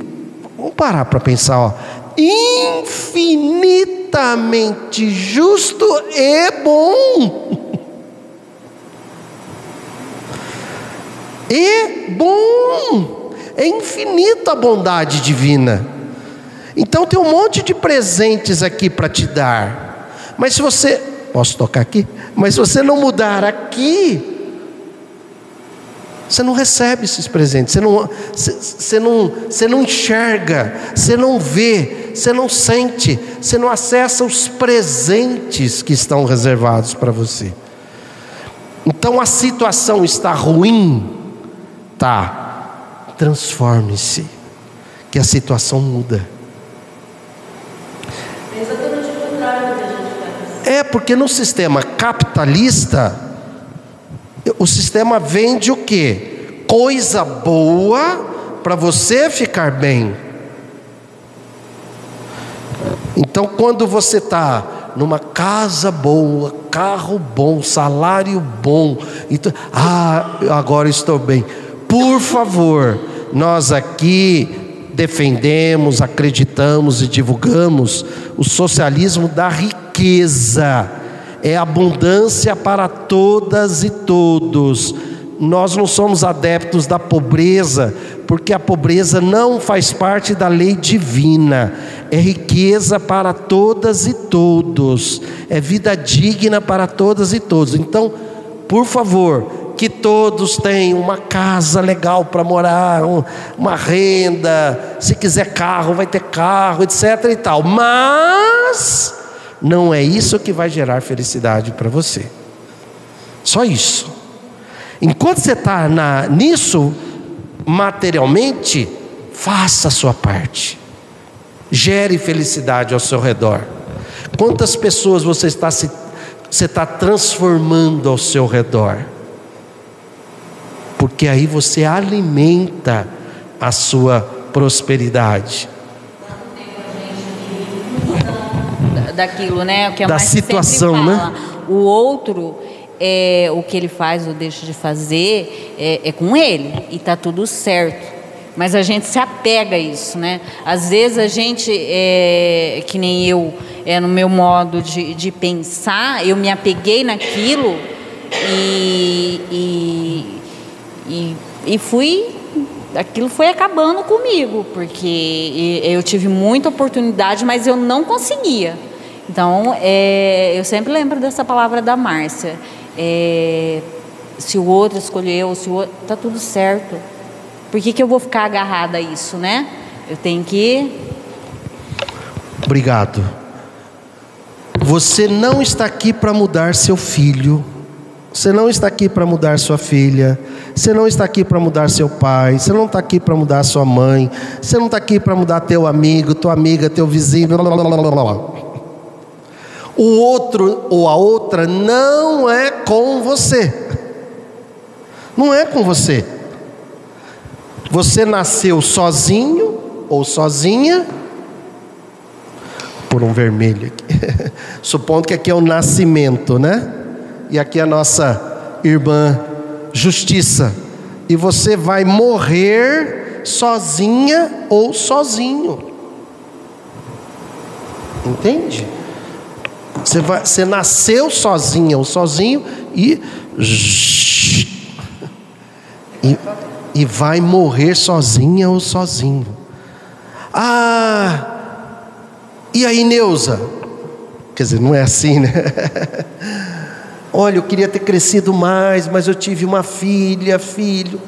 vamos parar para pensar, ó. Infinitamente justo e bom. E bom. É infinita a bondade divina. Então tem um monte de presentes aqui para te dar. Mas se você. Posso tocar aqui? Mas se você não mudar aqui, você não recebe esses presentes, você não, você, não, você não enxerga, você não vê, você não sente, você não acessa os presentes que estão reservados para você. Então a situação está ruim, tá? Transforme-se, que a situação muda. É porque no sistema capitalista o sistema vende o que? Coisa boa para você ficar bem. Então, quando você está numa casa boa, carro bom, salário bom, então, ah, agora estou bem. Por favor, nós aqui defendemos, acreditamos e divulgamos o socialismo da riqueza é abundância para todas e todos. Nós não somos adeptos da pobreza, porque a pobreza não faz parte da lei divina. É riqueza para todas e todos, é vida digna para todas e todos. Então, por favor, que todos tenham uma casa legal para morar, uma renda, se quiser carro, vai ter carro, etc e tal. Mas não é isso que vai gerar felicidade para você. Só isso. Enquanto você está nisso, materialmente, faça a sua parte. Gere felicidade ao seu redor. Quantas pessoas você está se você está transformando ao seu redor? Porque aí você alimenta a sua prosperidade. Daquilo, né? O que a da situação, né? O outro, é, o que ele faz ou deixa de fazer, é, é com ele e tá tudo certo. Mas a gente se apega a isso, né? Às vezes a gente, é, que nem eu, é no meu modo de, de pensar, eu me apeguei naquilo e, e, e, e fui aquilo foi acabando comigo, porque eu tive muita oportunidade, mas eu não conseguia. Então, é, eu sempre lembro dessa palavra da Márcia. É, se o outro escolheu, se o outro, tá tudo certo. Por que, que eu vou ficar agarrada a isso, né? Eu tenho que. Obrigado. Você não está aqui para mudar seu filho. Você não está aqui para mudar sua filha. Você não está aqui para mudar seu pai. Você não está aqui para mudar sua mãe. Você não está aqui para mudar teu amigo, tua amiga, teu vizinho. Blá, blá, blá, blá o outro ou a outra não é com você. Não é com você. Você nasceu sozinho ou sozinha? Por um vermelho aqui. Supondo que aqui é o nascimento, né? E aqui é a nossa irmã Justiça. E você vai morrer sozinha ou sozinho. Entende? Você, vai, você nasceu sozinha ou sozinho e, e, e vai morrer sozinha ou sozinho. Ah, e aí, Neuza? Quer dizer, não é assim, né? Olha, eu queria ter crescido mais, mas eu tive uma filha, filho.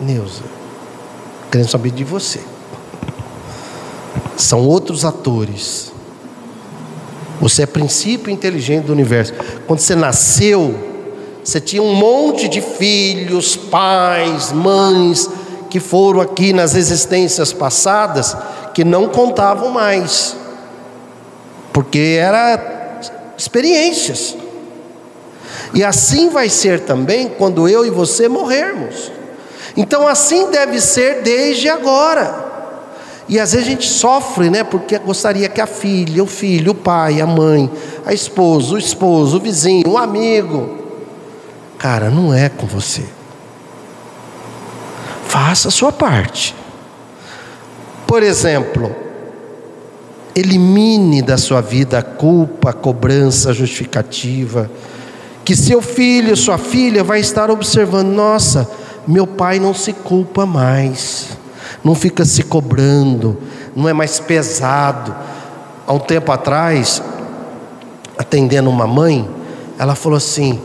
Neuza, querendo saber de você. São outros atores. Você é princípio inteligente do universo. Quando você nasceu, você tinha um monte de filhos, pais, mães, que foram aqui nas existências passadas, que não contavam mais, porque era experiências. E assim vai ser também quando eu e você morrermos. Então assim deve ser desde agora. E às vezes a gente sofre, né? Porque gostaria que a filha, o filho, o pai, a mãe, a esposa, o esposo, o vizinho, o amigo. Cara, não é com você. Faça a sua parte. Por exemplo, elimine da sua vida a culpa, a cobrança, a justificativa. Que seu filho, sua filha vai estar observando: nossa, meu pai não se culpa mais não fica se cobrando, não é mais pesado. Há um tempo atrás, atendendo uma mãe, ela falou assim,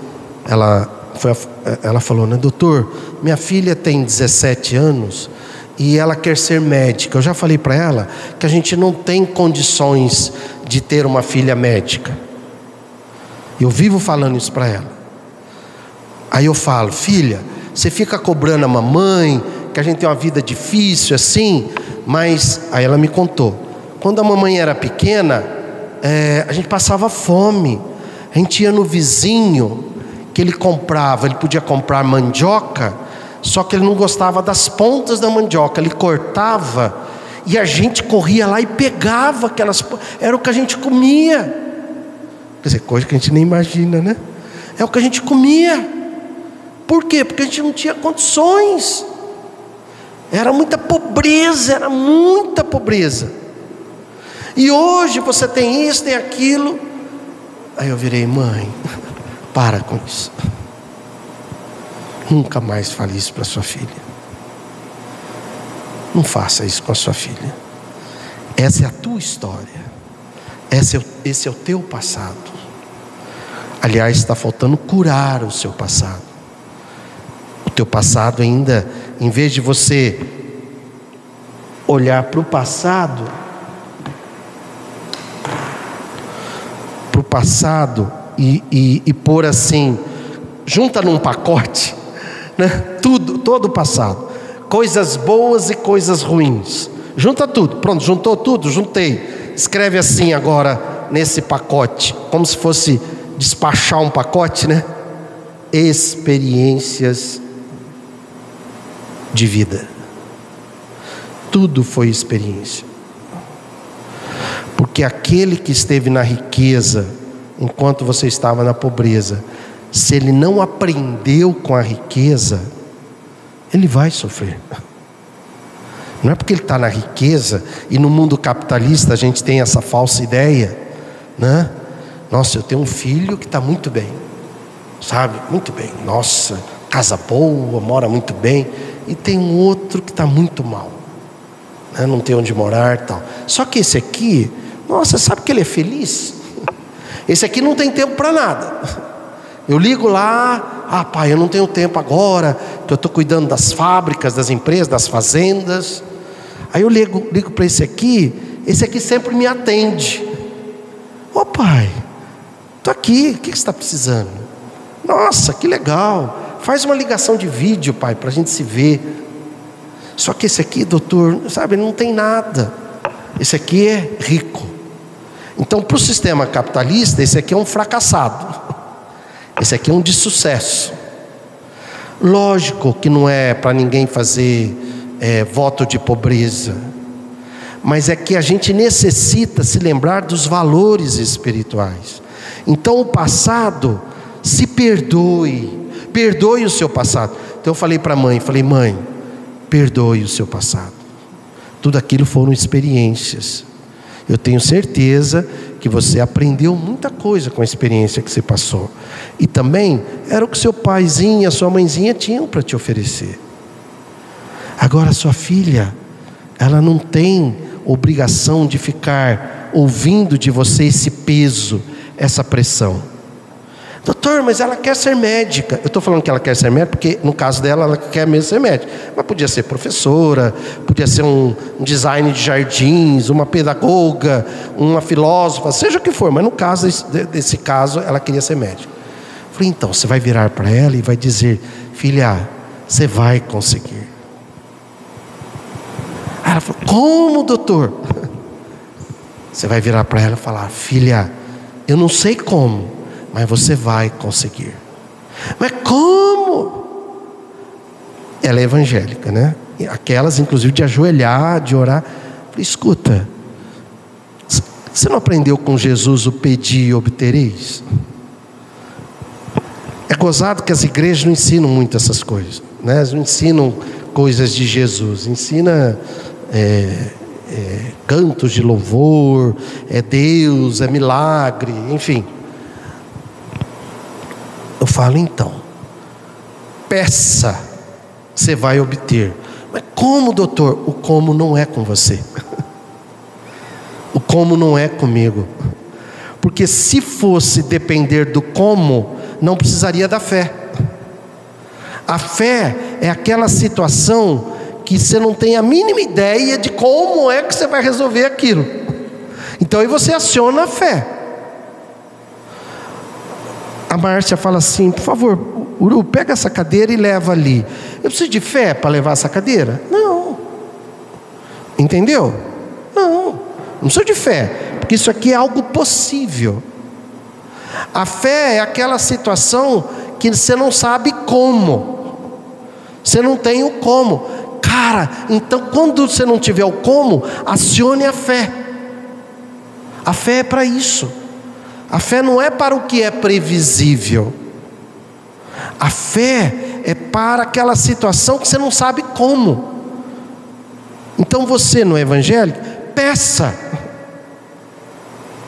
ela, foi, ela falou, né, doutor, minha filha tem 17 anos e ela quer ser médica. Eu já falei para ela que a gente não tem condições de ter uma filha médica. Eu vivo falando isso para ela. Aí eu falo, filha, você fica cobrando a mamãe, que a gente tem uma vida difícil assim, mas aí ela me contou. Quando a mamãe era pequena, é, a gente passava fome. A gente ia no vizinho que ele comprava, ele podia comprar mandioca, só que ele não gostava das pontas da mandioca, ele cortava e a gente corria lá e pegava aquelas, era o que a gente comia. Quer dizer, coisa que a gente nem imagina, né? É o que a gente comia. Por quê? Porque a gente não tinha condições. Era muita pobreza, era muita pobreza. E hoje você tem isso, tem aquilo. Aí eu virei, mãe, para com isso. Nunca mais fale isso para sua filha. Não faça isso com a sua filha. Essa é a tua história. Esse é, o, esse é o teu passado. Aliás, está faltando curar o seu passado. O teu passado ainda em vez de você olhar para o passado, para o passado e, e, e pôr assim, junta num pacote, né? tudo, todo o passado, coisas boas e coisas ruins, junta tudo, pronto, juntou tudo, juntei, escreve assim agora nesse pacote, como se fosse despachar um pacote, né? Experiências de vida. Tudo foi experiência. Porque aquele que esteve na riqueza, enquanto você estava na pobreza, se ele não aprendeu com a riqueza, ele vai sofrer. Não é porque ele está na riqueza e no mundo capitalista a gente tem essa falsa ideia, né? Nossa, eu tenho um filho que está muito bem, sabe? Muito bem. Nossa, casa boa, mora muito bem e tem um outro que está muito mal, né? não tem onde morar tal. Só que esse aqui, nossa, sabe que ele é feliz? Esse aqui não tem tempo para nada. Eu ligo lá, ah pai, eu não tenho tempo agora, que eu estou cuidando das fábricas, das empresas, das fazendas. Aí eu ligo, ligo para esse aqui, esse aqui sempre me atende. Ô oh, pai, estou aqui, o que você está precisando? Nossa, que legal. Faz uma ligação de vídeo, pai, para a gente se ver. Só que esse aqui, doutor, sabe, não tem nada. Esse aqui é rico. Então, para o sistema capitalista, esse aqui é um fracassado. Esse aqui é um de sucesso. Lógico que não é para ninguém fazer é, voto de pobreza, mas é que a gente necessita se lembrar dos valores espirituais. Então, o passado, se perdoe, perdoe o seu passado. Então, eu falei para a mãe: falei, mãe, perdoe o seu passado. Tudo aquilo foram experiências. Eu tenho certeza que você aprendeu muita coisa com a experiência que você passou. E também era o que seu paizinho a sua mãezinha tinham para te oferecer. Agora, sua filha, ela não tem obrigação de ficar ouvindo de você esse peso, essa pressão. Doutor, mas ela quer ser médica. Eu estou falando que ela quer ser médica porque, no caso dela, ela quer mesmo ser médica. Mas podia ser professora, podia ser um, design de jardins, uma pedagoga, uma filósofa, seja o que for. Mas no caso desse, caso, ela queria ser médica. Eu falei, então, você vai virar para ela e vai dizer: Filha, você vai conseguir. Ela falou: Como, doutor? Você vai virar para ela e falar: Filha, eu não sei como mas você vai conseguir. Mas como? Ela é evangélica, né? Aquelas, inclusive, de ajoelhar, de orar. Escuta, você não aprendeu com Jesus o pedir e obtereis? É gozado que as igrejas não ensinam muito essas coisas, né? Elas não ensinam coisas de Jesus, ensina é, é, cantos de louvor, é Deus, é milagre, enfim. Eu falo, então, peça, você vai obter. Mas como, doutor? O como não é com você. o como não é comigo. Porque se fosse depender do como, não precisaria da fé. A fé é aquela situação que você não tem a mínima ideia de como é que você vai resolver aquilo. Então aí você aciona a fé a Márcia fala assim: por favor, Uru, pega essa cadeira e leva ali. Eu preciso de fé para levar essa cadeira? Não. Entendeu? Não. Não preciso de fé, porque isso aqui é algo possível. A fé é aquela situação que você não sabe como. Você não tem o como. Cara, então quando você não tiver o como, acione a fé. A fé é para isso. A fé não é para o que é previsível. A fé é para aquela situação que você não sabe como. Então você no evangelho, peça.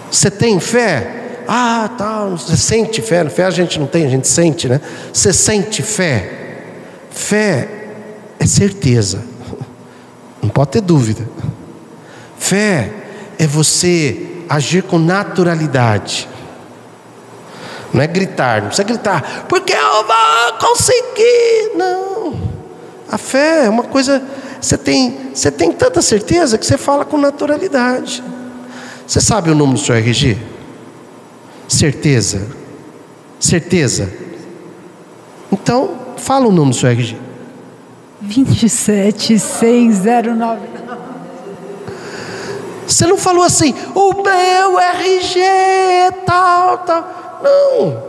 Você tem fé? Ah, tá, você sente fé. Fé a gente não tem, a gente sente, né? Você sente fé? Fé é certeza. Não pode ter dúvida. Fé é você agir com naturalidade. Não é gritar, não precisa gritar, porque eu vou conseguir. Não. A fé é uma coisa. Você tem, você tem tanta certeza que você fala com naturalidade. Você sabe o número do seu RG? Certeza? Certeza? Então, fala o número do seu RG. 27609. Você não falou assim, o meu RG tal, tal. Não.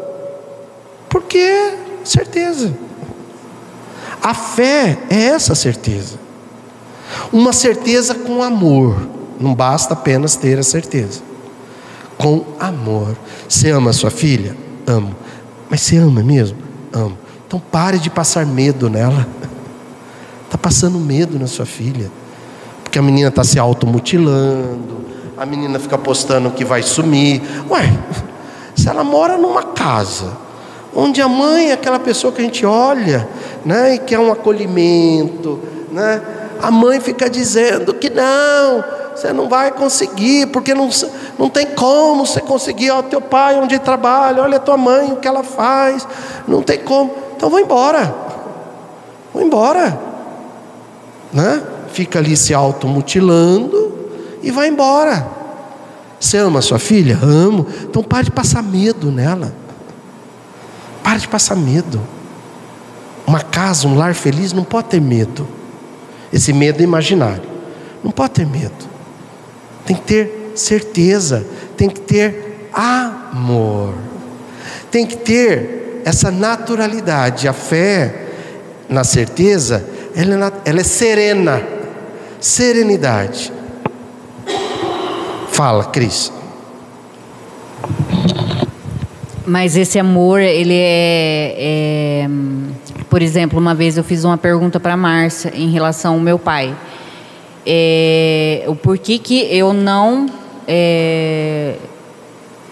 Porque certeza. A fé é essa certeza. Uma certeza com amor. Não basta apenas ter a certeza. Com amor. Você ama a sua filha? Amo. Mas você ama mesmo? Amo. Então pare de passar medo nela. Está passando medo na sua filha a menina está se automutilando, a menina fica postando que vai sumir. Ué, se ela mora numa casa, onde a mãe é aquela pessoa que a gente olha, né, e quer um acolhimento, né? A mãe fica dizendo que não, você não vai conseguir, porque não, não tem como você conseguir. Olha teu pai onde trabalha, olha a tua mãe o que ela faz, não tem como. Então vou embora, vou embora, né? Fica ali se automutilando e vai embora. Você ama sua filha? Amo. Então pare de passar medo nela. Pare de passar medo. Uma casa, um lar feliz não pode ter medo. Esse medo é imaginário. Não pode ter medo. Tem que ter certeza. Tem que ter amor. Tem que ter essa naturalidade. A fé, na certeza, ela é, ela é serena. Serenidade. Fala, Cris. Mas esse amor, ele é, é, Por exemplo, uma vez eu fiz uma pergunta para Márcia em relação ao meu pai. É, o porquê que eu não. é,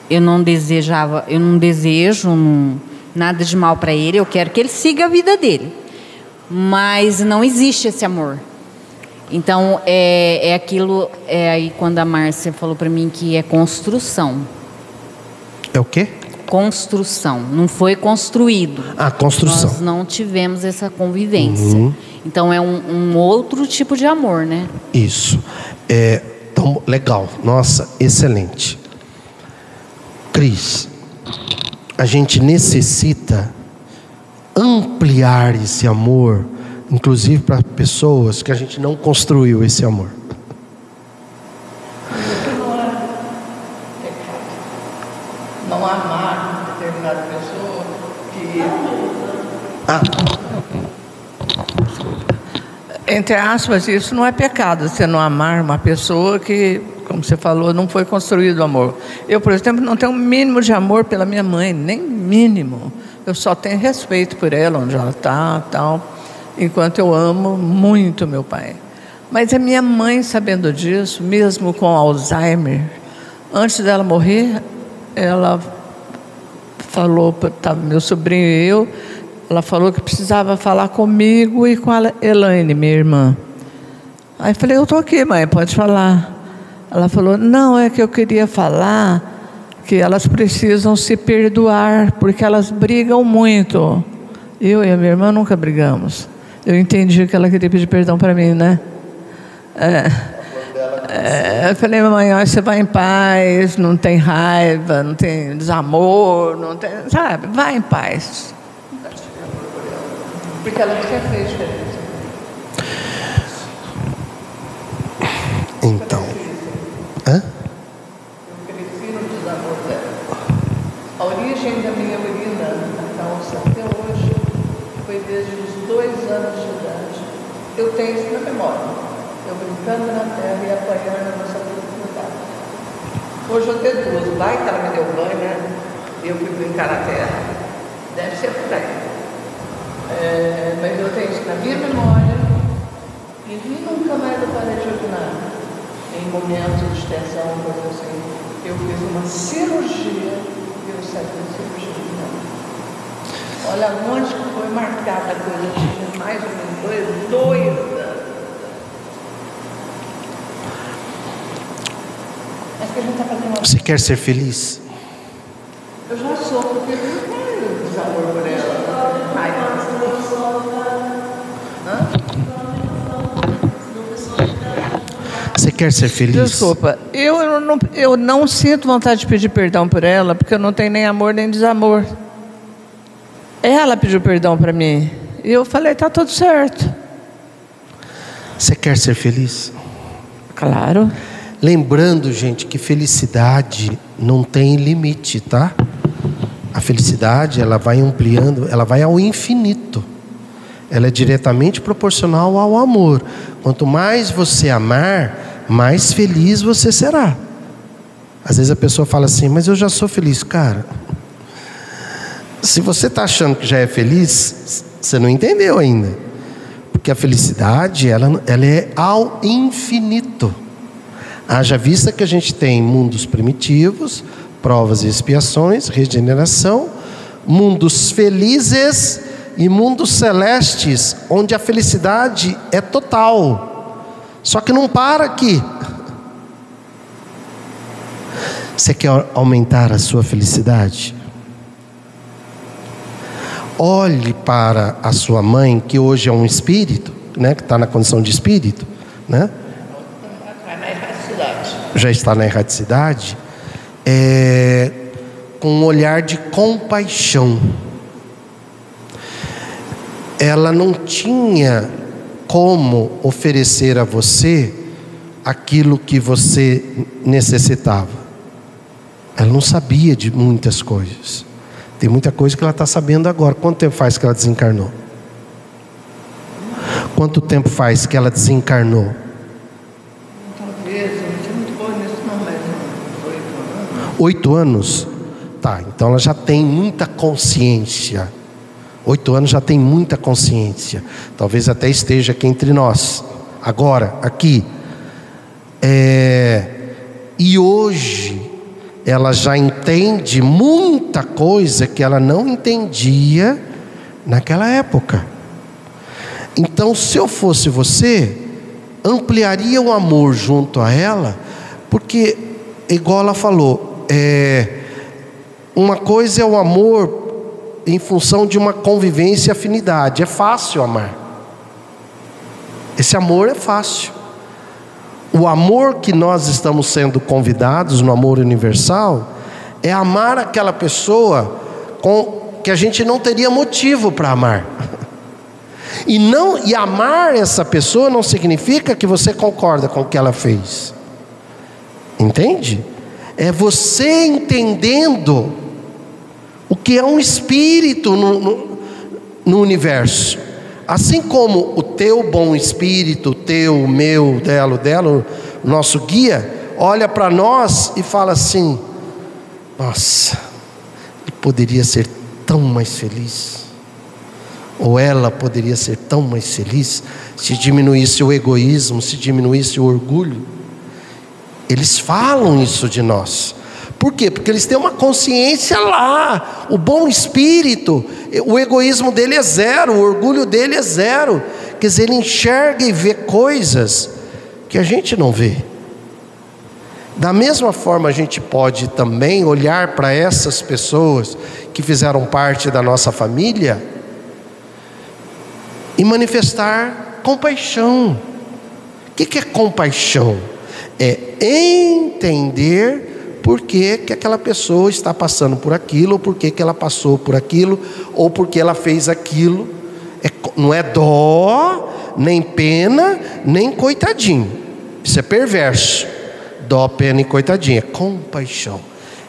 eu não desejava, eu não desejo um- nada de mal para ele, eu quero que ele siga a vida dele. Mas não existe esse amor. Então, é, é aquilo, é aí quando a Márcia falou para mim que é construção É o quê? construção, não foi construído. Ah, construção. Nós não tivemos essa convivência. Então é um, um outro tipo de amor, né? Isso. É, então, legal. Nossa, excelente. Cris, a gente necessita ampliar esse amor, inclusive para pessoas que a gente não construiu esse amor. Não amar determinada pessoa que Ah, Entre aspas, isso não é pecado, você não amar uma pessoa que, como você falou, não foi construído o amor. Eu, por exemplo, não tenho um mínimo de amor pela minha mãe, nem mínimo. Eu só tenho respeito por ela, onde ela está, tal, enquanto eu amo muito meu pai. Mas a minha mãe, sabendo disso, mesmo com Alzheimer, antes dela morrer, ela falou, estava meu sobrinho e eu, ela falou que precisava falar comigo e com a Elaine, minha irmã. Aí falei, eu estou aqui, mãe, pode falar. Ela falou, não, é que eu queria falar que elas precisam se perdoar, porque elas brigam muito. Eu e a minha irmã nunca brigamos. Eu entendi que ela queria pedir perdão para mim, né? É. É, eu falei, mamãe, ó, você vai em paz, não tem raiva, não tem desamor, não tem. Sabe, vai em paz. Porque ela sempre fez diferença. então. Hã? Eu cresci no desamor dela. A origem da minha urina na calça até hoje foi desde os dois anos de idade. Eu tenho isso na memória. Eu brincando na terra e apanhando nessa oportunidade. Hoje eu deduzo, vai que ela me deu banho, né? E eu fui brincar na terra. Deve ser por aí. É, mas eu tenho isso na minha memória e nunca mais eu parei de. Em momentos de tensão, coisa assim. Eu fiz uma cirurgia e eu saí da cirurgia. Olha onde que foi marcada a coisa. Eu tinha mais ou menos dois, dois anos. Acho que a gente está fazendo uma... Você quer ser feliz? Eu já sou, porque eu não tenho desamor por ela. Ai, Você quer ser feliz? Desculpa, eu, eu não, eu não sinto vontade de pedir perdão por ela, porque eu não tenho nem amor nem desamor. Ela pediu perdão para mim. E eu falei, tá tudo certo. Você quer ser feliz? Claro. Lembrando, gente, que felicidade não tem limite, tá? A felicidade, ela vai ampliando, ela vai ao infinito. Ela é diretamente proporcional ao amor. Quanto mais você amar, mais feliz você será. Às vezes a pessoa fala assim, mas eu já sou feliz. Cara, se você está achando que já é feliz, você não entendeu ainda. Porque a felicidade, ela, ela é ao infinito. Haja vista que a gente tem mundos primitivos, provas e expiações, regeneração, mundos felizes e mundos celestes, onde a felicidade é total. Só que não para aqui. Você quer aumentar a sua felicidade? Olhe para a sua mãe, que hoje é um espírito, né, que está na condição de espírito, né? já está na erraticidade, é, com um olhar de compaixão. Ela não tinha como oferecer a você aquilo que você necessitava. Ela não sabia de muitas coisas. Tem muita coisa que ela está sabendo agora. Quanto tempo faz que ela desencarnou? Quanto tempo faz que ela desencarnou? Talvez, não nisso, não, mas oito anos. Oito anos? Tá, então ela já tem muita consciência. Oito anos já tem muita consciência. Talvez até esteja aqui entre nós. Agora, aqui. É... E hoje ela já entende muita coisa que ela não entendia naquela época. Então, se eu fosse você, ampliaria o amor junto a ela, porque, igual ela falou, é, uma coisa é o amor em função de uma convivência e afinidade, é fácil amar. Esse amor é fácil. O amor que nós estamos sendo convidados no amor universal é amar aquela pessoa com que a gente não teria motivo para amar. E não e amar essa pessoa não significa que você concorda com o que ela fez. Entende? É você entendendo o que é um espírito no, no, no universo. Assim como o teu bom espírito, o teu, o meu, o dela, o dela, o nosso guia, olha para nós e fala assim: Nossa, ele poderia ser tão mais feliz. Ou ela poderia ser tão mais feliz se diminuísse o egoísmo, se diminuísse o orgulho. Eles falam isso de nós. Por quê? Porque eles têm uma consciência lá, o bom espírito, o egoísmo dele é zero, o orgulho dele é zero. Quer dizer, ele enxerga e vê coisas que a gente não vê. Da mesma forma, a gente pode também olhar para essas pessoas que fizeram parte da nossa família e manifestar compaixão. O que é compaixão? É entender por que, que aquela pessoa está passando por aquilo, ou por que, que ela passou por aquilo, ou porque ela fez aquilo. É, não é dó, nem pena, nem coitadinho. Isso é perverso. Dó, pena e coitadinho. É compaixão.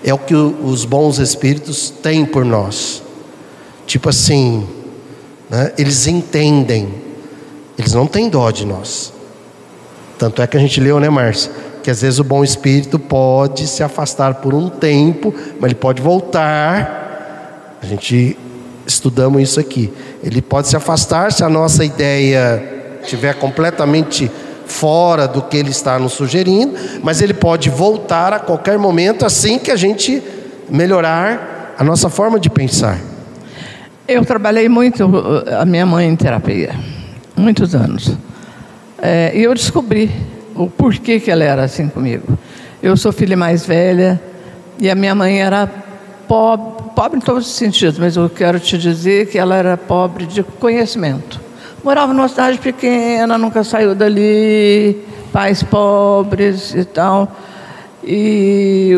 É o que os bons espíritos têm por nós. Tipo assim, né? eles entendem. Eles não têm dó de nós. Tanto é que a gente leu, né, Márcia? Que às vezes o bom espírito pode se afastar por um tempo, mas ele pode voltar. A gente estudamos isso aqui. Ele pode se afastar se a nossa ideia estiver completamente fora do que ele está nos sugerindo, mas ele pode voltar a qualquer momento assim que a gente melhorar a nossa forma de pensar. Eu trabalhei muito a minha mãe em terapia, muitos anos. É, e eu descobri o porquê que ela era assim comigo. Eu sou filha mais velha e a minha mãe era pobre, pobre em todos os sentidos, mas eu quero te dizer que ela era pobre de conhecimento. Morava numa cidade pequena, nunca saiu dali, pais pobres e tal. E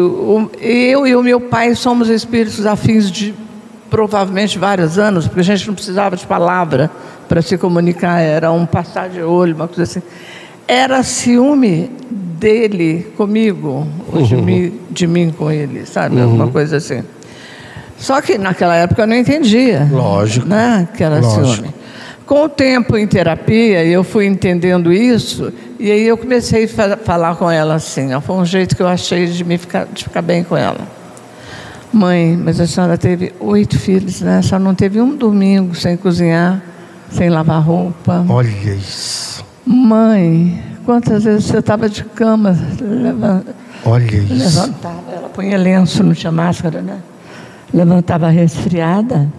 eu e o meu pai somos espíritos afins de provavelmente vários anos, porque a gente não precisava de palavra para se comunicar, era um passar de olho, uma coisa assim era ciúme dele comigo, ou de, uhum. mim, de mim com ele, sabe? Uhum. Alguma coisa assim. Só que naquela época eu não entendia. Lógico. Né? Que era Lógico. ciúme. Com o tempo em terapia, eu fui entendendo isso, e aí eu comecei a falar com ela assim. Foi um jeito que eu achei de, me ficar, de ficar bem com ela. Mãe, mas a senhora teve oito filhos, né? A senhora não teve um domingo sem cozinhar, sem lavar roupa. Olha isso. Mãe, quantas vezes você estava de cama, levanta, Olha isso. levantava, ela punha lenço, não tinha máscara, né? Levantava resfriada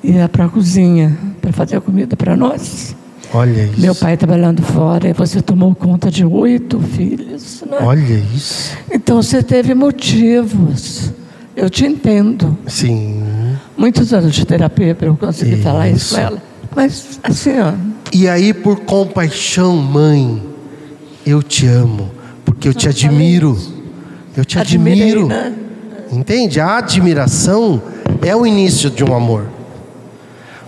e ia para a cozinha para fazer comida para nós. Olha isso. Meu pai trabalhando fora e você tomou conta de oito filhos. Né? Olha isso. Então você teve motivos. Eu te entendo. Sim. Muitos anos de terapia para eu conseguir isso. falar isso com ela. Mas assim, ó, e aí, por compaixão, mãe, eu te amo, porque eu te admiro. Eu te admiro. Né? Entende? A admiração é o início de um amor.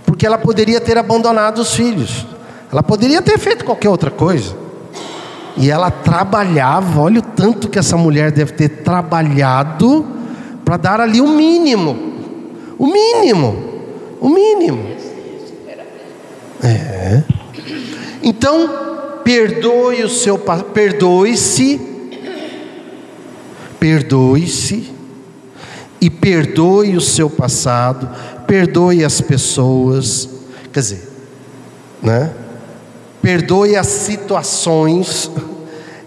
Porque ela poderia ter abandonado os filhos. Ela poderia ter feito qualquer outra coisa. E ela trabalhava, olha o tanto que essa mulher deve ter trabalhado para dar ali o mínimo. O mínimo. O mínimo. É. Então, perdoe o seu perdoe-se, perdoe-se e perdoe o seu passado, perdoe as pessoas, quer dizer, né? Perdoe as situações,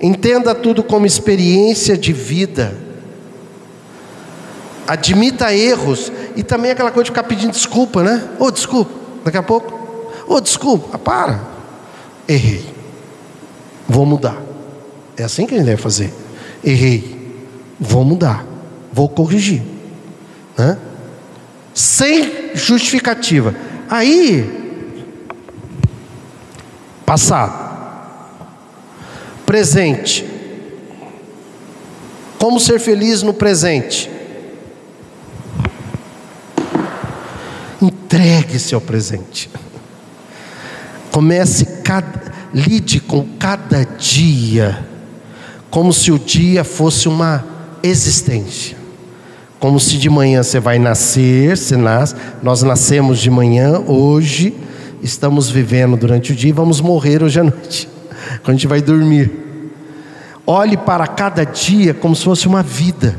entenda tudo como experiência de vida. Admita erros e também aquela coisa de ficar pedindo desculpa, né? Ô, oh, desculpa, daqui a pouco. Ô, oh, desculpa, para. Errei. Vou mudar. É assim que a gente deve fazer. Errei. Vou mudar. Vou corrigir. Né? Sem justificativa. Aí, passado. Presente. Como ser feliz no presente? Entregue-se ao presente. Comece cada, lide com cada dia como se o dia fosse uma existência. Como se de manhã você vai nascer, você nasce, nós nascemos de manhã, hoje estamos vivendo durante o dia e vamos morrer hoje à noite, quando a gente vai dormir. Olhe para cada dia como se fosse uma vida.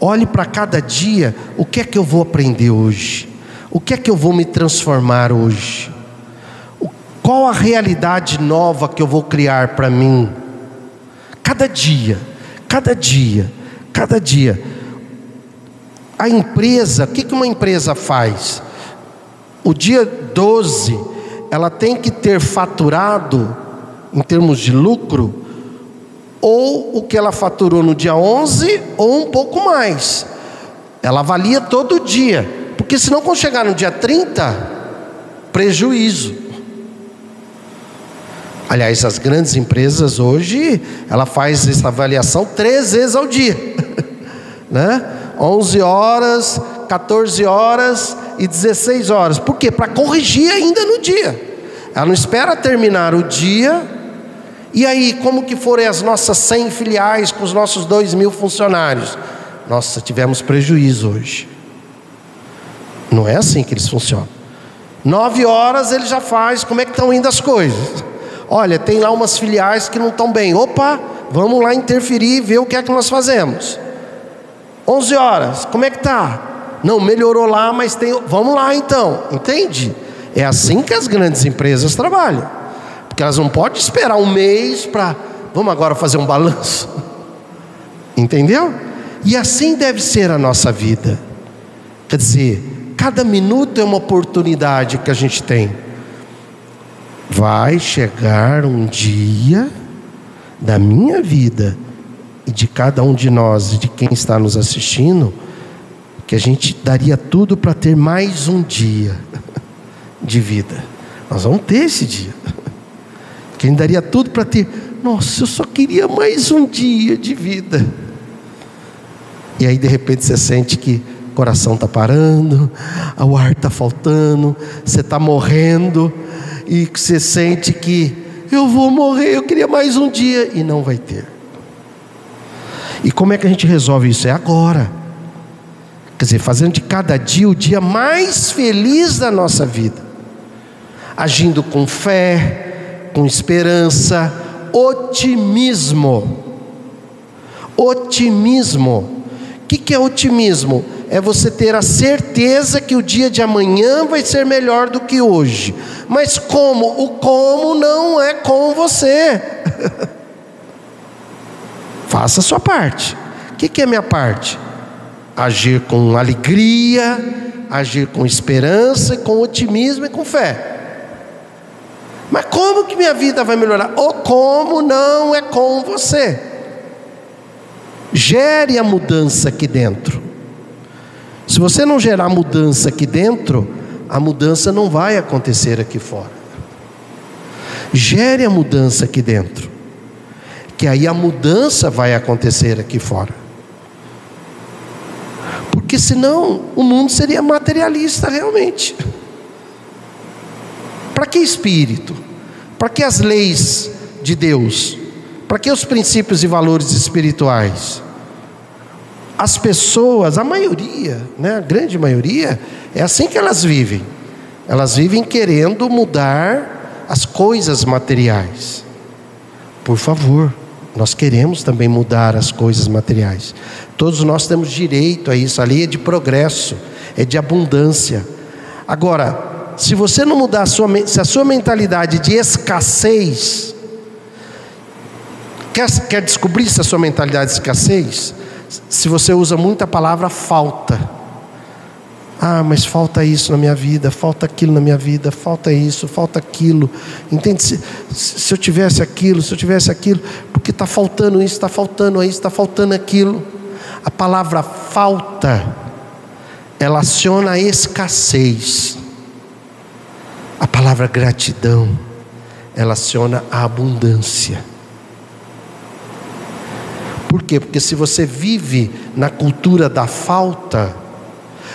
Olhe para cada dia, o que é que eu vou aprender hoje? O que é que eu vou me transformar hoje? Qual a realidade nova que eu vou criar para mim? Cada dia, cada dia, cada dia. A empresa, o que uma empresa faz? O dia 12, ela tem que ter faturado, em termos de lucro, ou o que ela faturou no dia 11, ou um pouco mais. Ela avalia todo dia. Porque senão quando chegar no dia 30, prejuízo. Aliás, as grandes empresas hoje, ela faz essa avaliação três vezes ao dia. né? 11 horas, 14 horas e 16 horas. Por quê? Para corrigir ainda no dia. Ela não espera terminar o dia. E aí, como que foram as nossas 100 filiais com os nossos 2 mil funcionários? Nossa, tivemos prejuízo hoje. Não é assim que eles funcionam. Nove horas ele já faz, como é que estão indo as coisas? Olha, tem lá umas filiais que não estão bem. Opa, vamos lá interferir e ver o que é que nós fazemos. Onze horas, como é que está? Não, melhorou lá, mas tem. Vamos lá então, entende? É assim que as grandes empresas trabalham. Porque elas não podem esperar um mês para. Vamos agora fazer um balanço. Entendeu? E assim deve ser a nossa vida. Quer dizer, Cada minuto é uma oportunidade que a gente tem. Vai chegar um dia da minha vida e de cada um de nós e de quem está nos assistindo que a gente daria tudo para ter mais um dia de vida. Nós vamos ter esse dia. Que a gente daria tudo para ter. Nossa, eu só queria mais um dia de vida. E aí de repente você sente que o coração está parando, o ar está faltando, você está morrendo e você sente que eu vou morrer, eu queria mais um dia e não vai ter. E como é que a gente resolve isso? É agora. Quer dizer, fazendo de cada dia o dia mais feliz da nossa vida, agindo com fé, com esperança, otimismo. Otimismo. O que, que é otimismo? É você ter a certeza que o dia de amanhã vai ser melhor do que hoje. Mas como? O como não é com você. Faça a sua parte. O que é minha parte? Agir com alegria, agir com esperança, com otimismo e com fé. Mas como que minha vida vai melhorar? O como não é com você. Gere a mudança aqui dentro. Se você não gerar mudança aqui dentro, a mudança não vai acontecer aqui fora. Gere a mudança aqui dentro, que aí a mudança vai acontecer aqui fora. Porque senão o mundo seria materialista realmente. Para que espírito? Para que as leis de Deus? Para que os princípios e valores espirituais? As pessoas, a maioria, né, a grande maioria, é assim que elas vivem. Elas vivem querendo mudar as coisas materiais. Por favor, nós queremos também mudar as coisas materiais. Todos nós temos direito a isso. A lei é de progresso, é de abundância. Agora, se você não mudar a sua, se a sua mentalidade de escassez, quer, quer descobrir se a sua mentalidade de escassez? Se você usa muita palavra falta ah, mas falta isso na minha vida, falta aquilo na minha vida, falta isso, falta aquilo. Entende? Se, se eu tivesse aquilo, se eu tivesse aquilo, porque está faltando isso, está faltando isso, está faltando aquilo. A palavra falta, ela aciona a escassez. A palavra gratidão, ela aciona a abundância. Por quê? Porque se você vive na cultura da falta,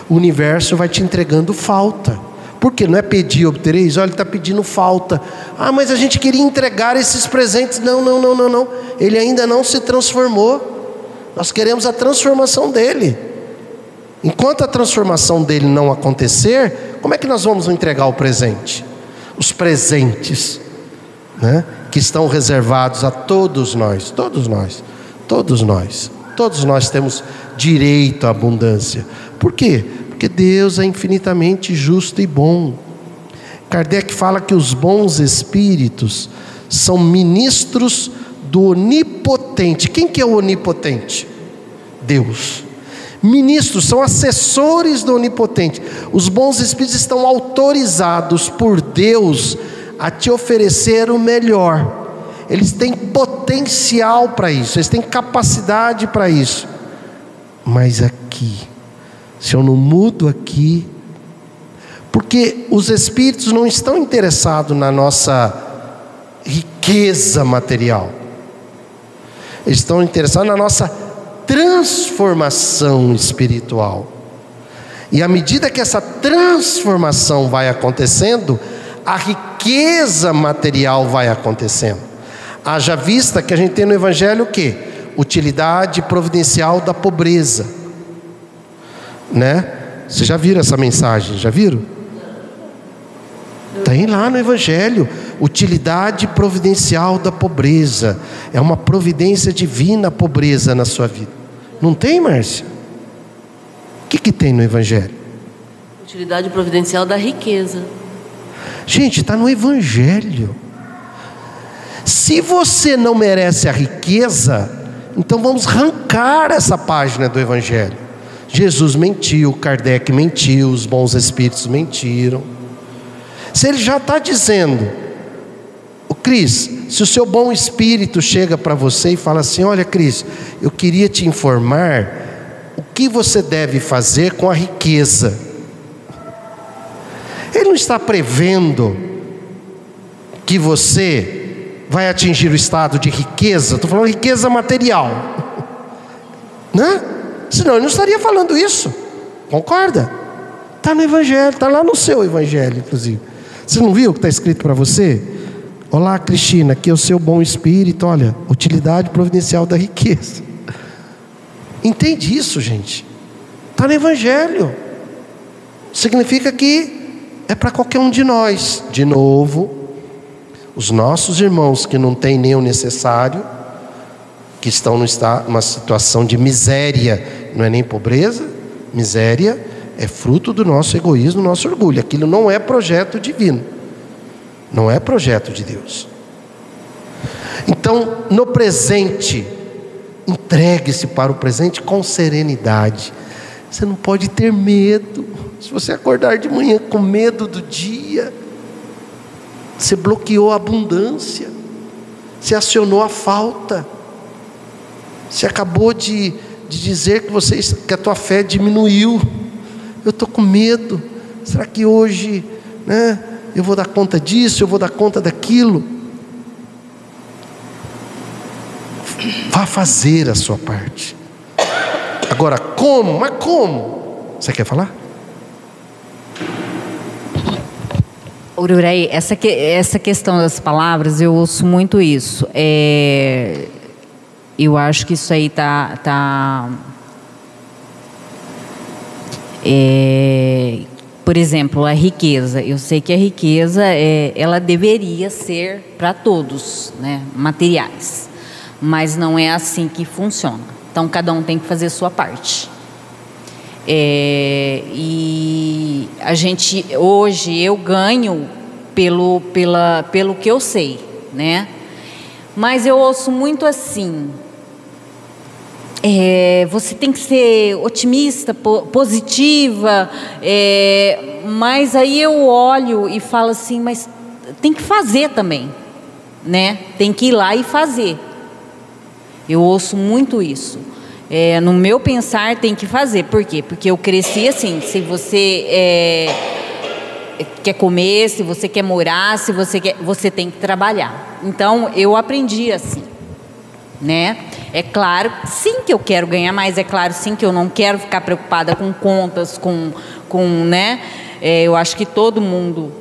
o universo vai te entregando falta. Porque não é pedir obtereis, olha, ele está pedindo falta. Ah, mas a gente queria entregar esses presentes. Não, não, não, não, não. Ele ainda não se transformou. Nós queremos a transformação dele. Enquanto a transformação dele não acontecer, como é que nós vamos entregar o presente? Os presentes, né? Que estão reservados a todos nós, todos nós, todos nós, todos nós temos direito à abundância. Por quê? Porque Deus é infinitamente justo e bom. Kardec fala que os bons espíritos são ministros do onipotente. Quem que é o onipotente? Deus. Ministros são assessores do onipotente. Os bons espíritos estão autorizados por Deus a te oferecer o melhor. Eles têm potencial para isso, eles têm capacidade para isso. Mas aqui, se eu não mudo aqui, porque os espíritos não estão interessados na nossa riqueza material, eles estão interessados na nossa transformação espiritual. E à medida que essa transformação vai acontecendo, a riqueza material vai acontecendo. Haja vista que a gente tem no Evangelho o que? Utilidade providencial da pobreza né? Vocês já viram essa mensagem? Já viram? Tem lá no Evangelho, utilidade providencial da pobreza. É uma providência divina a pobreza na sua vida. Não tem, Márcia? O que, que tem no Evangelho? Utilidade providencial da riqueza. Gente, está no Evangelho. Se você não merece a riqueza, então vamos arrancar essa página do Evangelho. Jesus mentiu, Kardec mentiu, os bons espíritos mentiram. Se ele já está dizendo, o Cris, se o seu bom espírito chega para você e fala assim: Olha, Cris, eu queria te informar o que você deve fazer com a riqueza. Ele não está prevendo que você vai atingir o estado de riqueza, estou falando riqueza material, né? Senão ele não estaria falando isso. Concorda? Está no Evangelho, está lá no seu Evangelho, inclusive. Você não viu o que está escrito para você? Olá, Cristina, aqui é o seu bom espírito. Olha, utilidade providencial da riqueza. Entende isso, gente? Está no Evangelho. Significa que é para qualquer um de nós. De novo, os nossos irmãos que não têm nem o necessário, que estão numa situação de miséria, não é nem pobreza, miséria é fruto do nosso egoísmo, do nosso orgulho. Aquilo não é projeto divino, não é projeto de Deus. Então, no presente, entregue-se para o presente com serenidade. Você não pode ter medo. Se você acordar de manhã com medo do dia, você bloqueou a abundância, você acionou a falta. Você acabou de, de dizer que, você, que a tua fé diminuiu. Eu estou com medo. Será que hoje né, eu vou dar conta disso? Eu vou dar conta daquilo? Vá fazer a sua parte. Agora, como? Mas como? Você quer falar? Ururei, essa, que, essa questão das palavras, eu ouço muito isso. É, eu acho que isso aí tá, tá é, por exemplo, a riqueza. Eu sei que a riqueza é, ela deveria ser para todos, né, materiais, mas não é assim que funciona. Então cada um tem que fazer a sua parte. É, e a gente hoje eu ganho pelo, pela, pelo que eu sei, né? Mas eu ouço muito assim. É, você tem que ser otimista, positiva, é, mas aí eu olho e falo assim, mas tem que fazer também, né? Tem que ir lá e fazer. Eu ouço muito isso. É, no meu pensar tem que fazer. Por quê? Porque eu cresci assim. Se você é, quer comer, se você quer morar, se você quer, você tem que trabalhar. Então eu aprendi assim, né? É claro, sim que eu quero ganhar mais. É claro, sim que eu não quero ficar preocupada com contas, com, com, né? É, eu acho que todo mundo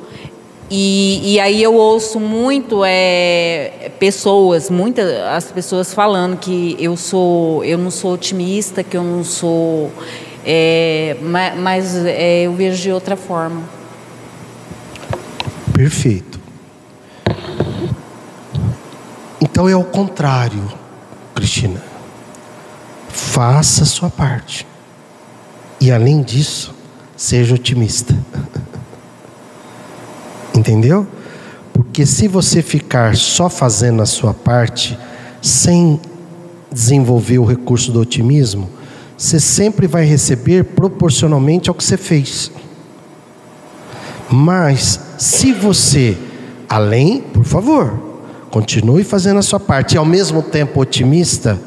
e, e, aí eu ouço muito é, pessoas, muitas as pessoas falando que eu sou, eu não sou otimista, que eu não sou, é, mas, mas é, eu vejo de outra forma. Perfeito. Então é o contrário, Cristina. Faça a sua parte. E além disso, seja otimista. Entendeu? Porque se você ficar só fazendo a sua parte, sem desenvolver o recurso do otimismo, você sempre vai receber proporcionalmente ao que você fez. Mas, se você, além, por favor, continue fazendo a sua parte e ao mesmo tempo otimista,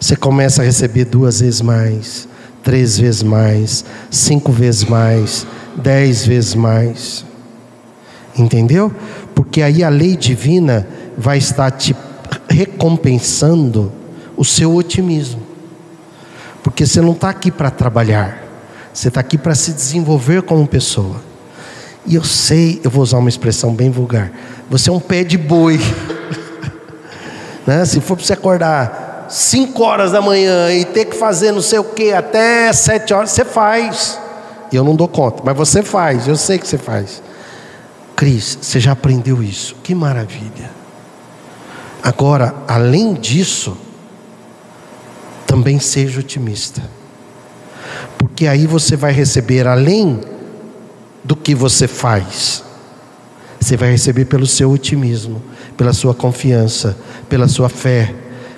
você começa a receber duas vezes mais, três vezes mais, cinco vezes mais, dez vezes mais. Entendeu? Porque aí a lei divina vai estar te recompensando o seu otimismo. Porque você não está aqui para trabalhar, você está aqui para se desenvolver como pessoa. E eu sei, eu vou usar uma expressão bem vulgar: você é um pé de boi. né? Se for para você acordar 5 horas da manhã e ter que fazer não sei o que até 7 horas, você faz. Eu não dou conta, mas você faz, eu sei que você faz. Cris, você já aprendeu isso, que maravilha. Agora, além disso, também seja otimista, porque aí você vai receber além do que você faz, você vai receber pelo seu otimismo, pela sua confiança, pela sua fé,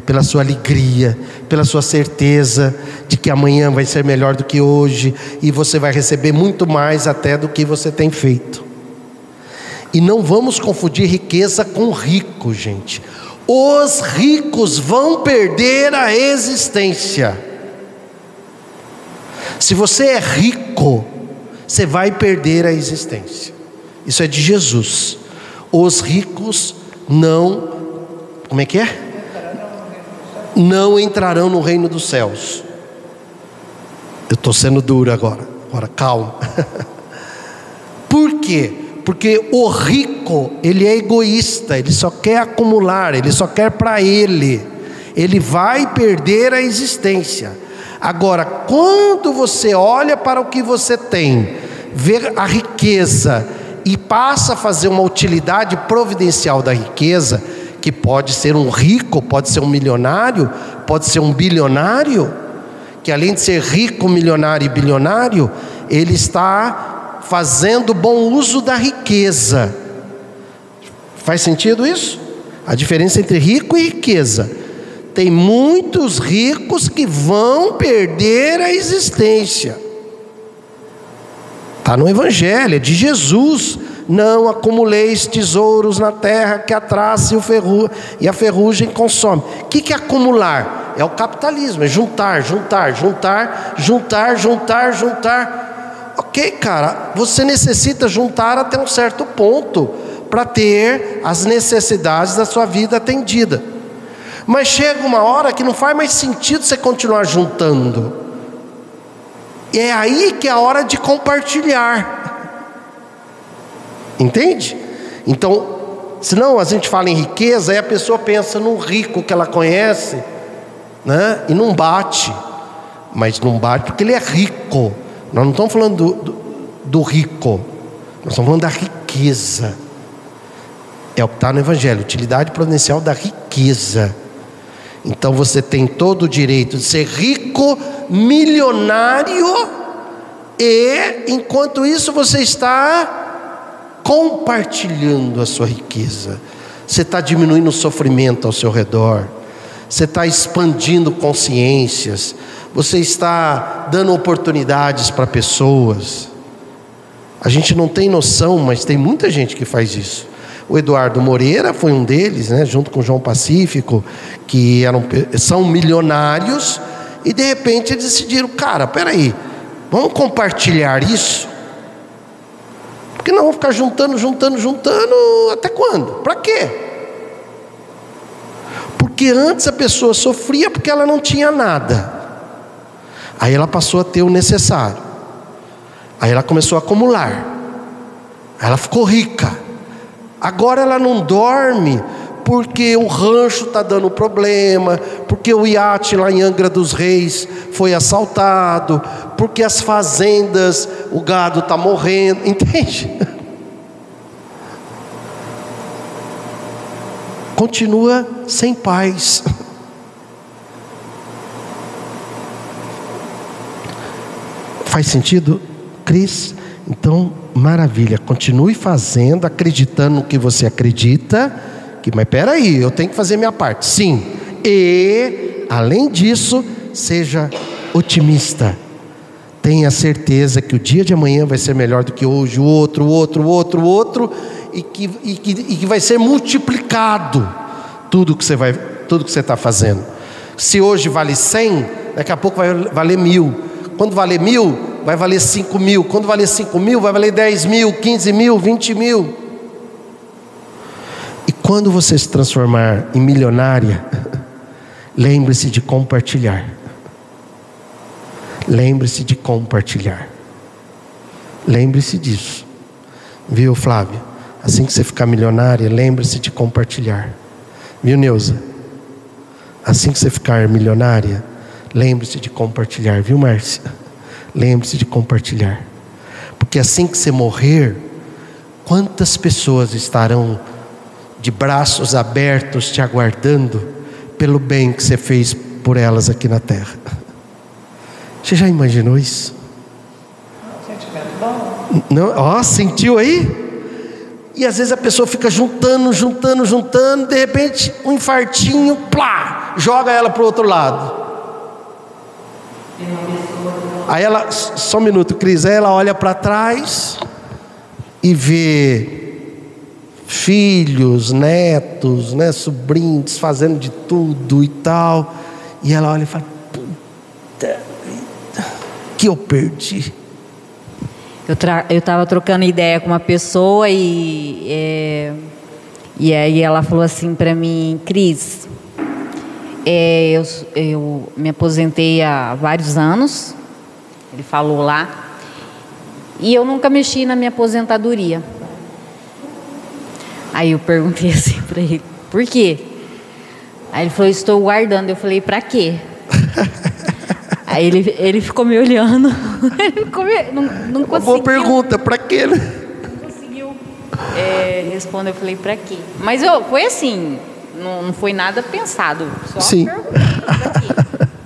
pela sua alegria, pela sua certeza de que amanhã vai ser melhor do que hoje e você vai receber muito mais até do que você tem feito. E não vamos confundir riqueza com rico, gente. Os ricos vão perder a existência. Se você é rico, você vai perder a existência. Isso é de Jesus. Os ricos não, como é que é? Não entrarão no reino dos céus. Eu estou sendo duro agora. Agora, calma. Por quê? Porque o rico, ele é egoísta, ele só quer acumular, ele só quer para ele. Ele vai perder a existência. Agora, quando você olha para o que você tem, vê a riqueza e passa a fazer uma utilidade providencial da riqueza, que pode ser um rico, pode ser um milionário, pode ser um bilionário, que além de ser rico, milionário e bilionário, ele está fazendo bom uso da riqueza. Faz sentido isso? A diferença entre rico e riqueza. Tem muitos ricos que vão perder a existência. Está no Evangelho, é de Jesus. Não acumuleis tesouros na terra que a traça e, ferru e a ferrugem consome. O que, que é acumular? É o capitalismo, é juntar, juntar, juntar, juntar, juntar, juntar. Ok, cara, você necessita juntar até um certo ponto para ter as necessidades da sua vida atendida. Mas chega uma hora que não faz mais sentido você continuar juntando. E é aí que é a hora de compartilhar. Entende? Então, senão a gente fala em riqueza, aí a pessoa pensa no rico que ela conhece, né? E não bate. Mas não bate porque ele é rico. Nós não estamos falando do, do, do rico. Nós estamos falando da riqueza. É o que está no Evangelho, utilidade providencial da riqueza. Então você tem todo o direito de ser rico, milionário, e enquanto isso você está compartilhando a sua riqueza, você está diminuindo o sofrimento ao seu redor, você está expandindo consciências, você está dando oportunidades para pessoas. A gente não tem noção, mas tem muita gente que faz isso. O Eduardo Moreira foi um deles, né, junto com o João Pacífico, que eram, são milionários, e de repente eles decidiram, cara, peraí, vamos compartilhar isso? Porque não vão ficar juntando, juntando, juntando, até quando? Para quê? Porque antes a pessoa sofria porque ela não tinha nada. Aí ela passou a ter o necessário. Aí ela começou a acumular. Ela ficou rica. Agora ela não dorme porque o rancho está dando problema, porque o iate lá em Angra dos Reis foi assaltado, porque as fazendas, o gado está morrendo, entende? Continua sem paz. Faz sentido, Cris? Então, maravilha. Continue fazendo, acreditando no que você acredita. Que, mas peraí, eu tenho que fazer minha parte. Sim. E, além disso, seja otimista. Tenha certeza que o dia de amanhã vai ser melhor do que hoje, o outro, o outro, o outro, o outro, e que, e que, e que vai ser multiplicado tudo que você vai, tudo que você está fazendo. Se hoje vale 100, daqui a pouco vai valer mil. Quando valer mil, vai valer 5 mil. Quando valer 5 mil, vai valer 10 mil, 15 mil, 20 mil. E quando você se transformar em milionária, lembre-se de compartilhar. Lembre-se de compartilhar. Lembre-se disso. Viu, Flávio? Assim que você ficar milionária, lembre-se de compartilhar. Viu, Neuza? Assim que você ficar milionária, lembre-se de compartilhar, viu, Márcia? Lembre-se de compartilhar. Porque assim que você morrer, quantas pessoas estarão de braços abertos te aguardando pelo bem que você fez por elas aqui na terra? Você já imaginou isso? Não, ó, sentiu aí? E às vezes a pessoa fica juntando, juntando, juntando, de repente um infartinho, plá, joga ela para o outro lado. Aí ela, só um minuto, Cris, aí ela olha para trás e vê filhos, netos, né, sobrinhos fazendo de tudo e tal. E ela olha e fala: Puta vida, que eu perdi. Eu estava trocando ideia com uma pessoa e, é, e aí ela falou assim para mim, Cris, é, eu, eu me aposentei há vários anos ele falou lá. E eu nunca mexi na minha aposentadoria. Aí eu perguntei assim para ele, por quê? Aí ele falou, estou guardando. Eu falei, para quê? Aí ele, ele ficou me olhando. ele ficou me, não, não conseguiu. Boa pergunta, para quê? Né? Não conseguiu é, responder. Eu falei, para quê? Mas eu, foi assim, não, não foi nada pensado. Só Sim. pergunta,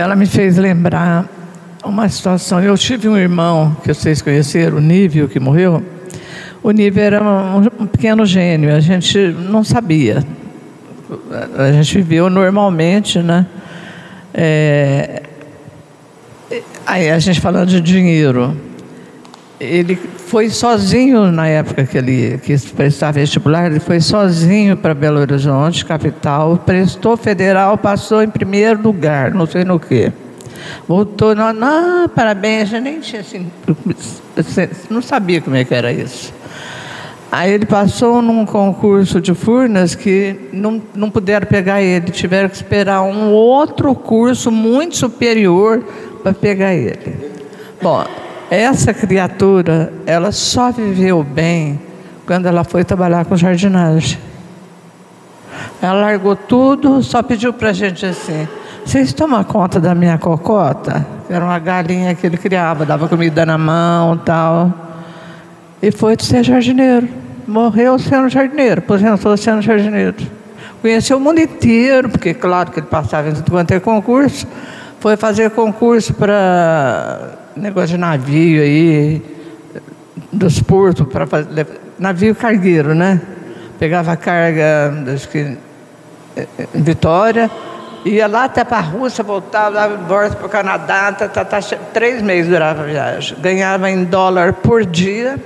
ela me fez lembrar uma situação. Eu tive um irmão que vocês conheceram, o Nível, que morreu. O Nível era um, um pequeno gênio, a gente não sabia. A gente viveu normalmente, né? É, aí a gente falando de dinheiro. Ele foi sozinho na época que ele quis prestar vestibular, ele foi sozinho para Belo Horizonte, capital, prestou federal, passou em primeiro lugar, não sei no que. Voltou, não, não parabéns, gente nem tinha assim, não sabia como é que era isso. Aí ele passou num concurso de Furnas que não, não puderam pegar ele, tiveram que esperar um outro curso muito superior para pegar ele. Bom, essa criatura, ela só viveu bem quando ela foi trabalhar com jardinagem. Ela largou tudo, só pediu para a gente assim: vocês tomam conta da minha cocota? Era uma galinha que ele criava, dava comida na mão tal. E foi de ser jardineiro. Morreu sendo jardineiro, aposentou sendo jardineiro. Conheceu o mundo inteiro, porque claro que ele passava em tudo quanto é concurso. Foi fazer concurso para negócio de navio aí, dos portos, para fazer navio cargueiro, né? Pegava carga, acho que em Vitória, ia lá até para a Rússia, voltava, volta para o Canadá, tá, tá, tá, três meses durava a viagem. Ganhava em dólar por dia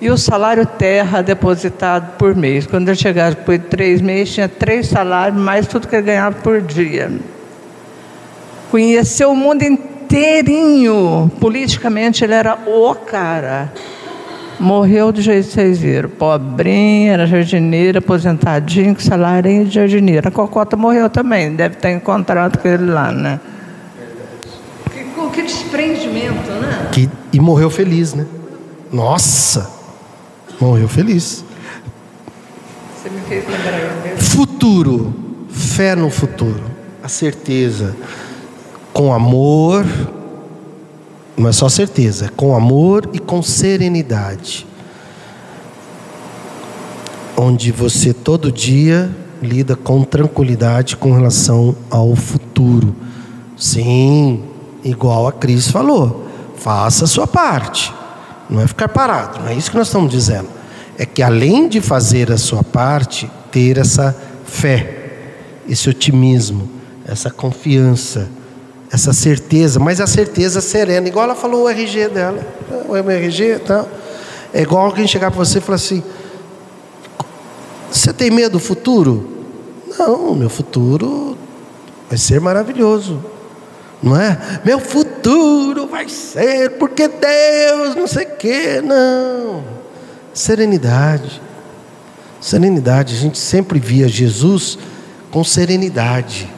e o salário terra depositado por mês. Quando ele chegava depois de três meses, tinha três salários, mais tudo que ele ganhava por dia. Conheceu o mundo inteirinho. Politicamente ele era o cara. Morreu do jeito que vocês viram. Pobrinha, era jardineira, aposentadinho, com salário de jardineira. A Cocota morreu também, deve estar em contrato com ele lá, né? Que, que desprendimento, né? Que, e morreu feliz, né? Nossa! Morreu feliz. Você me fez lembrar Futuro, fé no futuro, a certeza, com amor, não é só certeza, é com amor e com serenidade. Onde você todo dia lida com tranquilidade com relação ao futuro. Sim, igual a Cris falou, faça a sua parte. Não é ficar parado, não é isso que nós estamos dizendo. É que além de fazer a sua parte, ter essa fé, esse otimismo, essa confiança, essa certeza, mas a certeza serena, igual ela falou o RG dela, o RG tal. É igual alguém chegar para você e falar assim: Você tem medo do futuro? Não, meu futuro vai ser maravilhoso não é? Meu futuro vai ser porque Deus, não sei o quê, não. Serenidade. Serenidade. A gente sempre via Jesus com serenidade,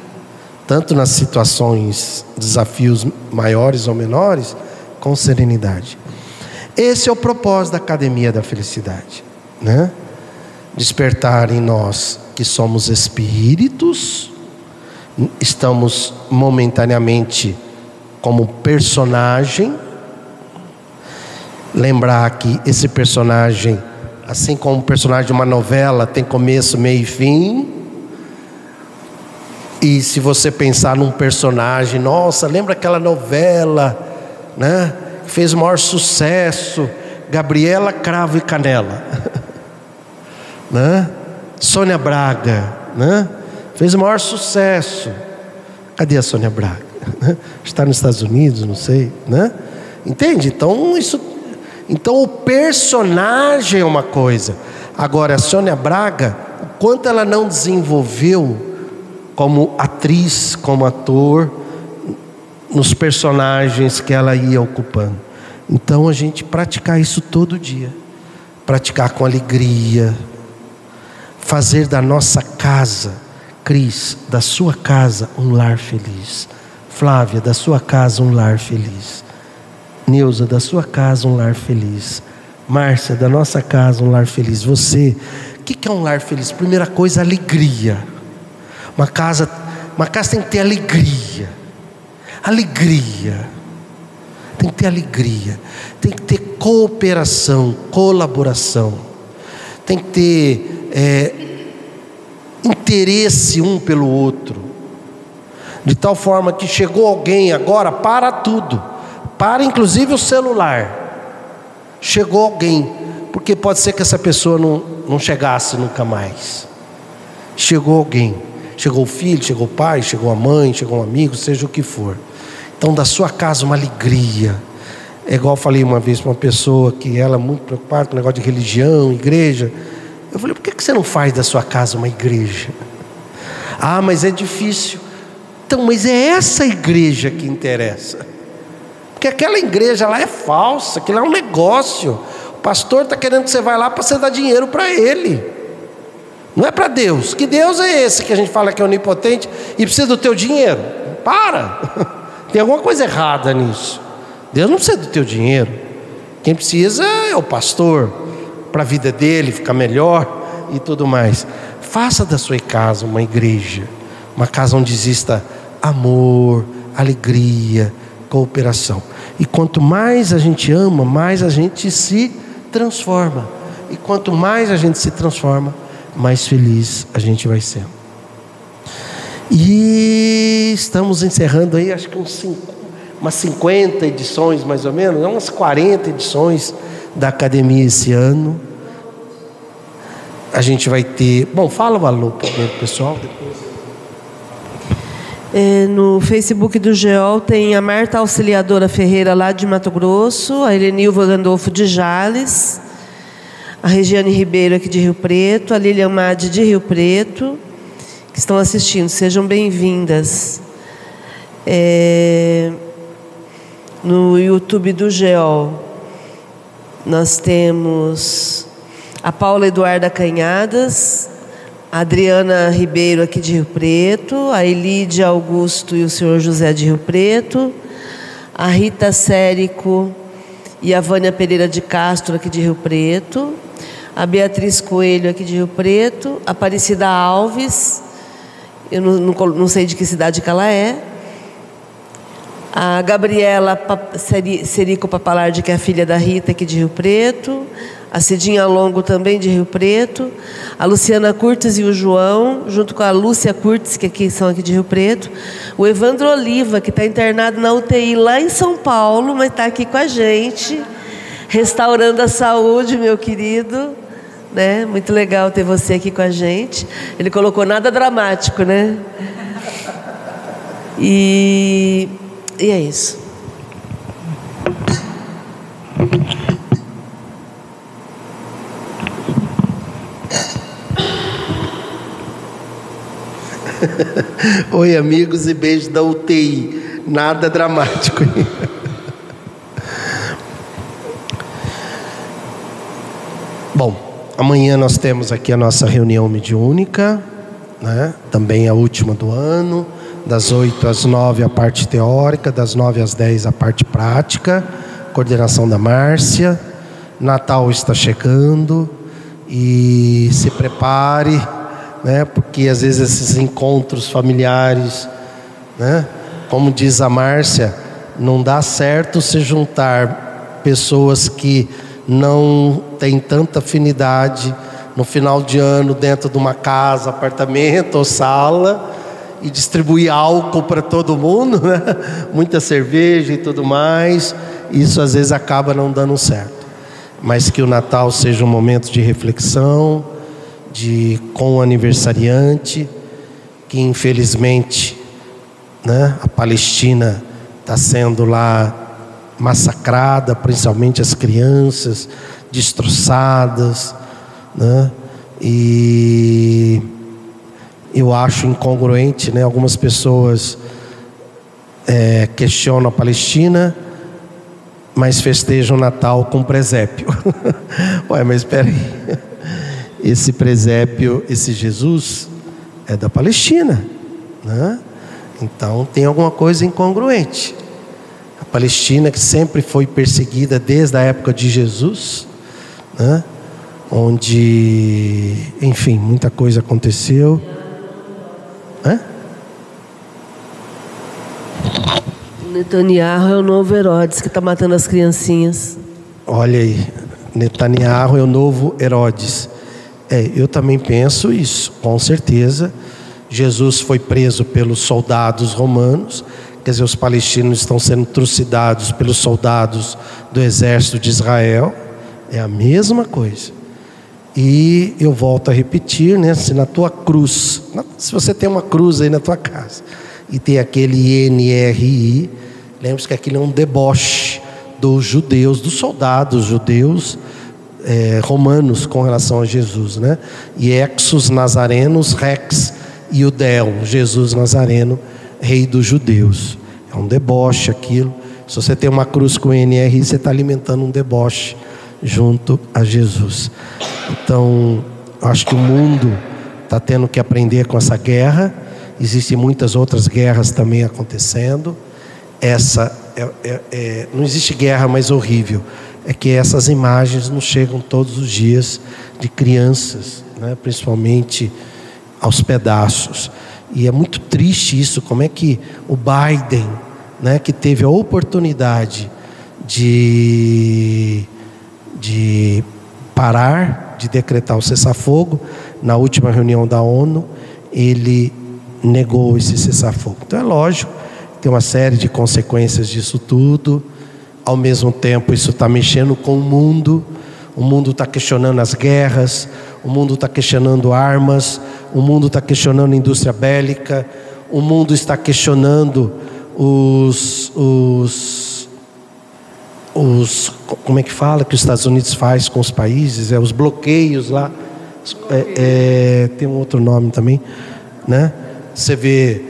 tanto nas situações, desafios maiores ou menores, com serenidade. Esse é o propósito da Academia da Felicidade, né? Despertar em nós que somos espíritos estamos momentaneamente como personagem. Lembrar que esse personagem, assim como o personagem de uma novela, tem começo, meio e fim. E se você pensar num personagem, nossa, lembra aquela novela, né? Fez o maior sucesso, Gabriela Cravo e Canela, né? Sônia Braga, né? Fez o maior sucesso. Cadê a Sônia Braga? Está nos Estados Unidos, não sei, né? Entende? Então isso, então o personagem é uma coisa. Agora a Sônia Braga, o quanto ela não desenvolveu como atriz, como ator, nos personagens que ela ia ocupando. Então a gente praticar isso todo dia, praticar com alegria, fazer da nossa casa Cris, da sua casa um lar feliz. Flávia, da sua casa um lar feliz. Neuza, da sua casa um lar feliz. Márcia, da nossa casa um lar feliz. Você, o que, que é um lar feliz? Primeira coisa, alegria. Uma casa, uma casa tem que ter alegria. Alegria. Tem que ter alegria. Tem que ter cooperação, colaboração. Tem que ter é, interesse um pelo outro. De tal forma que chegou alguém agora, para tudo, para inclusive o celular. Chegou alguém, porque pode ser que essa pessoa não, não chegasse nunca mais. Chegou alguém, chegou o filho, chegou o pai, chegou a mãe, chegou um amigo, seja o que for. Então, da sua casa, uma alegria. É igual eu falei uma vez para uma pessoa que ela é muito preocupada com o negócio de religião, igreja. Eu falei, por que você não faz da sua casa uma igreja? Ah, mas é difícil. Então, mas é essa igreja que interessa. Porque aquela igreja lá é falsa, aquilo é um negócio. O pastor está querendo que você vá lá para você dar dinheiro para ele. Não é para Deus. Que Deus é esse que a gente fala que é onipotente e precisa do teu dinheiro? Para. Tem alguma coisa errada nisso. Deus não precisa do teu dinheiro. Quem precisa é o pastor para a vida dele ficar melhor e tudo mais. Faça da sua casa uma igreja, uma casa onde exista amor, alegria, cooperação. E quanto mais a gente ama, mais a gente se transforma. E quanto mais a gente se transforma, mais feliz a gente vai ser. E estamos encerrando aí, acho que uns umas 50 edições mais ou menos, umas 40 edições da academia esse ano. A gente vai ter. Bom, fala o alô primeiro, pessoal. É, no Facebook do GEOL tem a Marta Auxiliadora Ferreira, lá de Mato Grosso, a Helenilva Gandolfo de Jales, a Regiane Ribeiro, aqui de Rio Preto, a Lilian Madi, de Rio Preto, que estão assistindo. Sejam bem-vindas. É, no YouTube do GEOL, nós temos a Paula Eduarda Canhadas, a Adriana Ribeiro aqui de Rio Preto, a Elídia Augusto e o senhor José de Rio Preto, a Rita Sérico e a Vânia Pereira de Castro aqui de Rio Preto, a Beatriz Coelho aqui de Rio Preto, Aparecida Alves, eu não, não, não sei de que cidade que ela é, a Gabriela Serico Papalardi, que é a filha da Rita, aqui de Rio Preto. A Cidinha Longo, também de Rio Preto. A Luciana Curtis e o João, junto com a Lúcia Curtis, que aqui são aqui de Rio Preto. O Evandro Oliva, que está internado na UTI lá em São Paulo, mas está aqui com a gente, restaurando a saúde, meu querido. Né? Muito legal ter você aqui com a gente. Ele colocou nada dramático, né? E e é isso. Oi, amigos, e beijo da UTI. Nada dramático. Bom, amanhã nós temos aqui a nossa reunião mediúnica, né? também a última do ano das 8 às 9 a parte teórica, das 9 às 10 a parte prática, coordenação da Márcia. Natal está chegando e se prepare, né? Porque às vezes esses encontros familiares, né? Como diz a Márcia, não dá certo se juntar pessoas que não têm tanta afinidade no final de ano dentro de uma casa, apartamento ou sala e distribuir álcool para todo mundo, né? muita cerveja e tudo mais, isso às vezes acaba não dando certo. Mas que o Natal seja um momento de reflexão, de com o aniversariante, que infelizmente né, a Palestina está sendo lá massacrada, principalmente as crianças, destroçadas, né? E eu acho incongruente, né? Algumas pessoas é, questionam a Palestina, mas festejam o Natal com presépio. Ué, mas espera aí. Esse presépio, esse Jesus, é da Palestina, né? Então tem alguma coisa incongruente. Palestina que sempre foi perseguida desde a época de Jesus, né? onde, enfim, muita coisa aconteceu. Hã? Netanyahu é o novo Herodes que está matando as criancinhas. Olha aí, Netanyahu é o novo Herodes. É, eu também penso isso, com certeza. Jesus foi preso pelos soldados romanos, quer dizer, os palestinos estão sendo trucidados pelos soldados do exército de Israel. É a mesma coisa. E eu volto a repetir, né? Se na tua cruz, se você tem uma cruz aí na tua casa e tem aquele NRI, lembre-se que aquilo é um deboche dos judeus, dos soldados judeus é, romanos com relação a Jesus, né? E exos nazarenos rex iudeu, Jesus Nazareno, rei dos judeus. É um deboche aquilo. Se você tem uma cruz com NRI, você está alimentando um deboche junto a Jesus. Então, acho que o mundo está tendo que aprender com essa guerra. Existem muitas outras guerras também acontecendo. Essa é, é, é, não existe guerra mais horrível. É que essas imagens nos chegam todos os dias de crianças, né, principalmente aos pedaços. E é muito triste isso, como é que o Biden, né, que teve a oportunidade de, de parar, de decretar o cessar-fogo, na última reunião da ONU, ele negou esse cessar-fogo. Então é lógico, tem uma série de consequências disso tudo. Ao mesmo tempo, isso está mexendo com o mundo. O mundo está questionando as guerras, o mundo está questionando armas, o mundo está questionando a indústria bélica, o mundo está questionando os, os, os como é que fala que os Estados Unidos faz com os países, é os bloqueios lá, é, é, tem um outro nome também, né? Você vê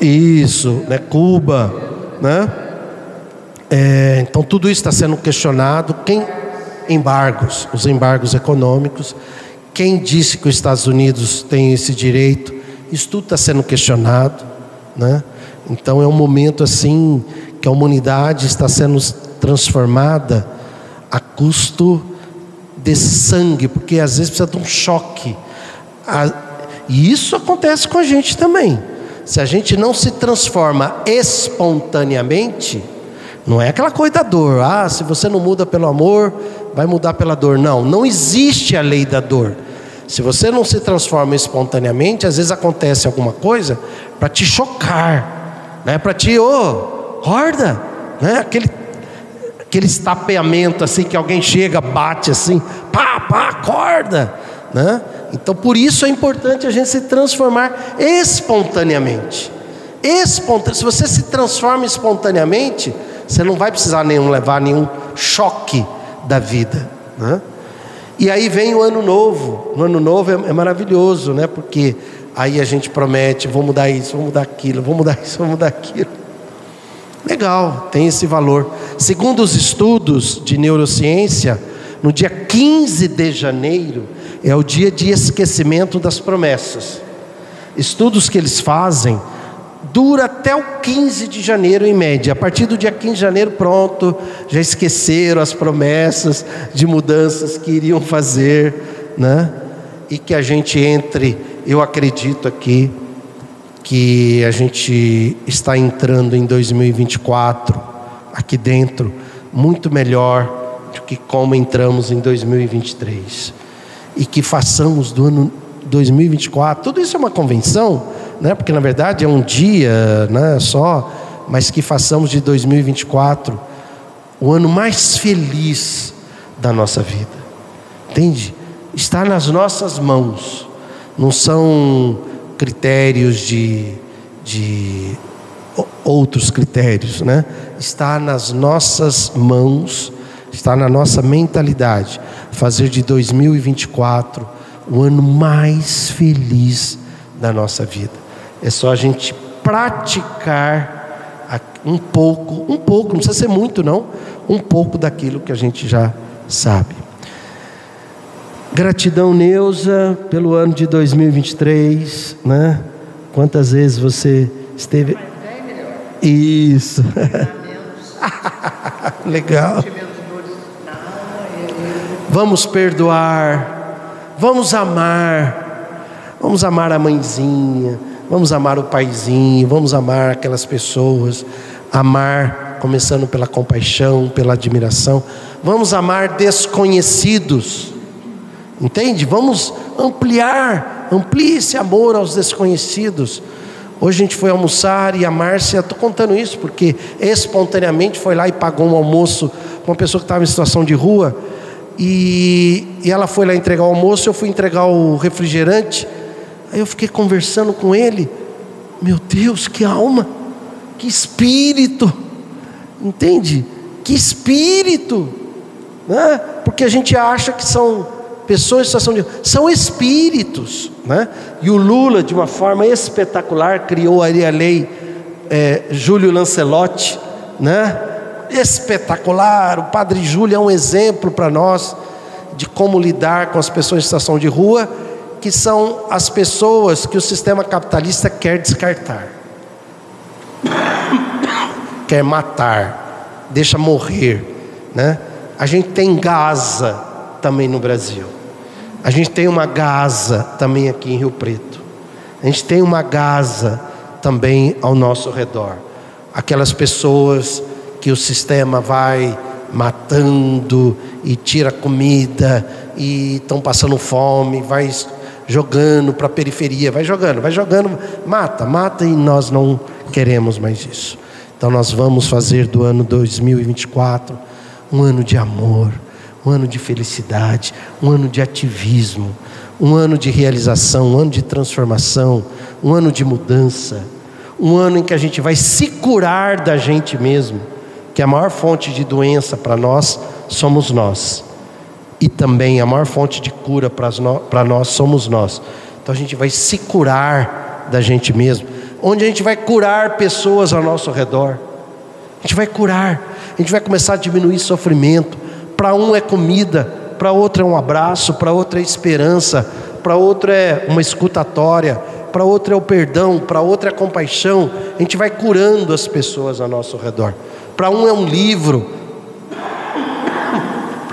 isso, né? Cuba, né? É, então tudo isso está sendo questionado. Quem embargos, os embargos econômicos. Quem disse que os Estados Unidos têm esse direito? Isso tudo está sendo questionado, né? Então é um momento assim que a humanidade está sendo transformada a custo de sangue, porque às vezes precisa de um choque. E isso acontece com a gente também. Se a gente não se transforma espontaneamente, não é aquela coisa da dor. Ah, se você não muda pelo amor, vai mudar pela dor. Não, não existe a lei da dor. Se você não se transforma espontaneamente, às vezes acontece alguma coisa para te chocar, né? Para te, ô, oh, acorda, né? Aquele aquele estapeamento assim que alguém chega, bate assim, pá, pá, acorda, né? Então, por isso é importante a gente se transformar espontaneamente. Espontane... Se você se transforma espontaneamente, você não vai precisar nenhum levar nenhum choque da vida. Né? E aí vem o ano novo. O ano novo é, é maravilhoso, né? Porque aí a gente promete, vou mudar isso, vou mudar aquilo, vou mudar isso, vou mudar aquilo. Legal, tem esse valor. Segundo os estudos de neurociência, no dia 15 de janeiro é o dia de esquecimento das promessas. Estudos que eles fazem dura até o 15 de janeiro em média. A partir do dia 15 de janeiro, pronto, já esqueceram as promessas de mudanças que iriam fazer, né? E que a gente entre, eu acredito aqui que a gente está entrando em 2024 aqui dentro muito melhor do que como entramos em 2023. E que façamos do ano 2024, tudo isso é uma convenção, né? porque na verdade é um dia né, só, mas que façamos de 2024 o ano mais feliz da nossa vida. Entende? Está nas nossas mãos, não são critérios de, de outros critérios, né? Está nas nossas mãos está na nossa mentalidade fazer de 2024 o ano mais feliz da nossa vida. É só a gente praticar um pouco, um pouco, não precisa ser muito não, um pouco daquilo que a gente já sabe. Gratidão, Neuza, pelo ano de 2023, né? Quantas vezes você esteve. Isso. Legal. Vamos perdoar, vamos amar, vamos amar a mãezinha, vamos amar o paizinho, vamos amar aquelas pessoas, amar começando pela compaixão, pela admiração, vamos amar desconhecidos, entende? Vamos ampliar, amplie esse amor aos desconhecidos. Hoje a gente foi almoçar e a Márcia, estou contando isso porque espontaneamente foi lá e pagou um almoço com uma pessoa que estava em situação de rua e, e ela foi lá entregar o almoço, eu fui entregar o refrigerante. Aí eu fiquei conversando com ele. Meu Deus, que alma, que espírito, entende? Que espírito, né? Porque a gente acha que são pessoas em situação de. são espíritos, né? E o Lula, de uma forma espetacular, criou ali a lei é, Júlio Lancelotti, né? espetacular. O Padre Júlio é um exemplo para nós de como lidar com as pessoas em situação de rua, que são as pessoas que o sistema capitalista quer descartar, quer matar, deixa morrer, né? A gente tem Gaza também no Brasil. A gente tem uma Gaza também aqui em Rio Preto. A gente tem uma Gaza também ao nosso redor. Aquelas pessoas que o sistema vai matando e tira comida e estão passando fome, vai jogando para a periferia, vai jogando, vai jogando, mata, mata e nós não queremos mais isso. Então nós vamos fazer do ano 2024 um ano de amor, um ano de felicidade, um ano de ativismo, um ano de realização, um ano de transformação, um ano de mudança, um ano em que a gente vai se curar da gente mesmo, que a maior fonte de doença para nós somos nós. E também a maior fonte de cura para nós somos nós. Então a gente vai se curar da gente mesmo, onde a gente vai curar pessoas ao nosso redor. A gente vai curar, a gente vai começar a diminuir sofrimento. Para um é comida, para outro é um abraço, para outro é esperança, para outro é uma escutatória, para outro é o perdão, para outro é a compaixão. A gente vai curando as pessoas ao nosso redor. Para um é um livro,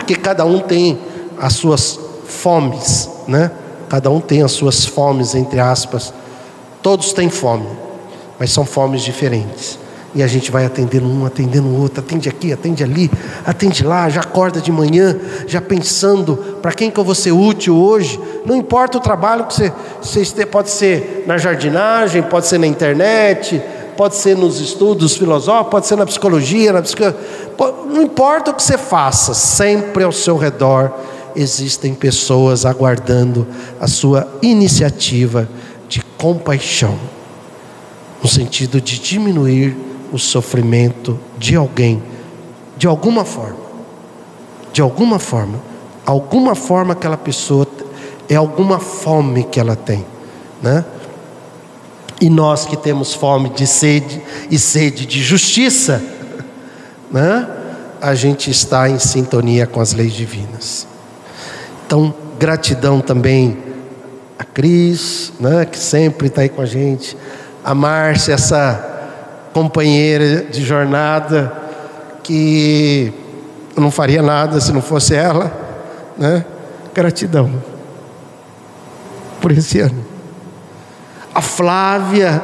porque cada um tem as suas fomes, né? Cada um tem as suas fomes, entre aspas. Todos têm fome, mas são fomes diferentes. E a gente vai atendendo um, atendendo o outro, atende aqui, atende ali, atende lá, já acorda de manhã, já pensando para quem que eu vou ser útil hoje. Não importa o trabalho que você, você pode ser na jardinagem, pode ser na internet, pode ser nos estudos filosóficos, pode ser na psicologia, na psicologia. não importa o que você faça, sempre ao seu redor existem pessoas aguardando a sua iniciativa de compaixão, no sentido de diminuir o sofrimento de alguém, de alguma forma, de alguma forma, alguma forma aquela pessoa é alguma fome que ela tem, né? E nós que temos fome de sede e sede de justiça, né? A gente está em sintonia com as leis divinas. Então, gratidão também a Cris, né, que sempre está aí com a gente, a Márcia, essa companheira de jornada que não faria nada se não fosse ela, né? Gratidão por esse ano. A Flávia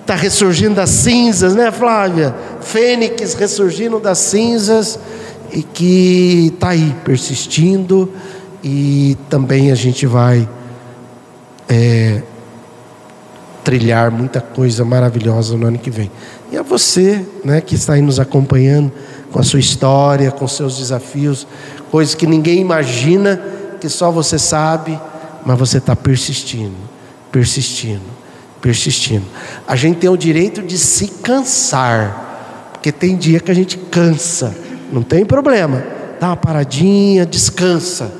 está ressurgindo das cinzas, né, Flávia? Fênix ressurgindo das cinzas e que está aí persistindo e também a gente vai é, trilhar muita coisa maravilhosa no ano que vem. E a você, né, que está aí nos acompanhando com a sua história, com seus desafios, coisas que ninguém imagina, que só você sabe, mas você está persistindo, persistindo, persistindo. A gente tem o direito de se cansar, porque tem dia que a gente cansa, não tem problema, dá uma paradinha, descansa,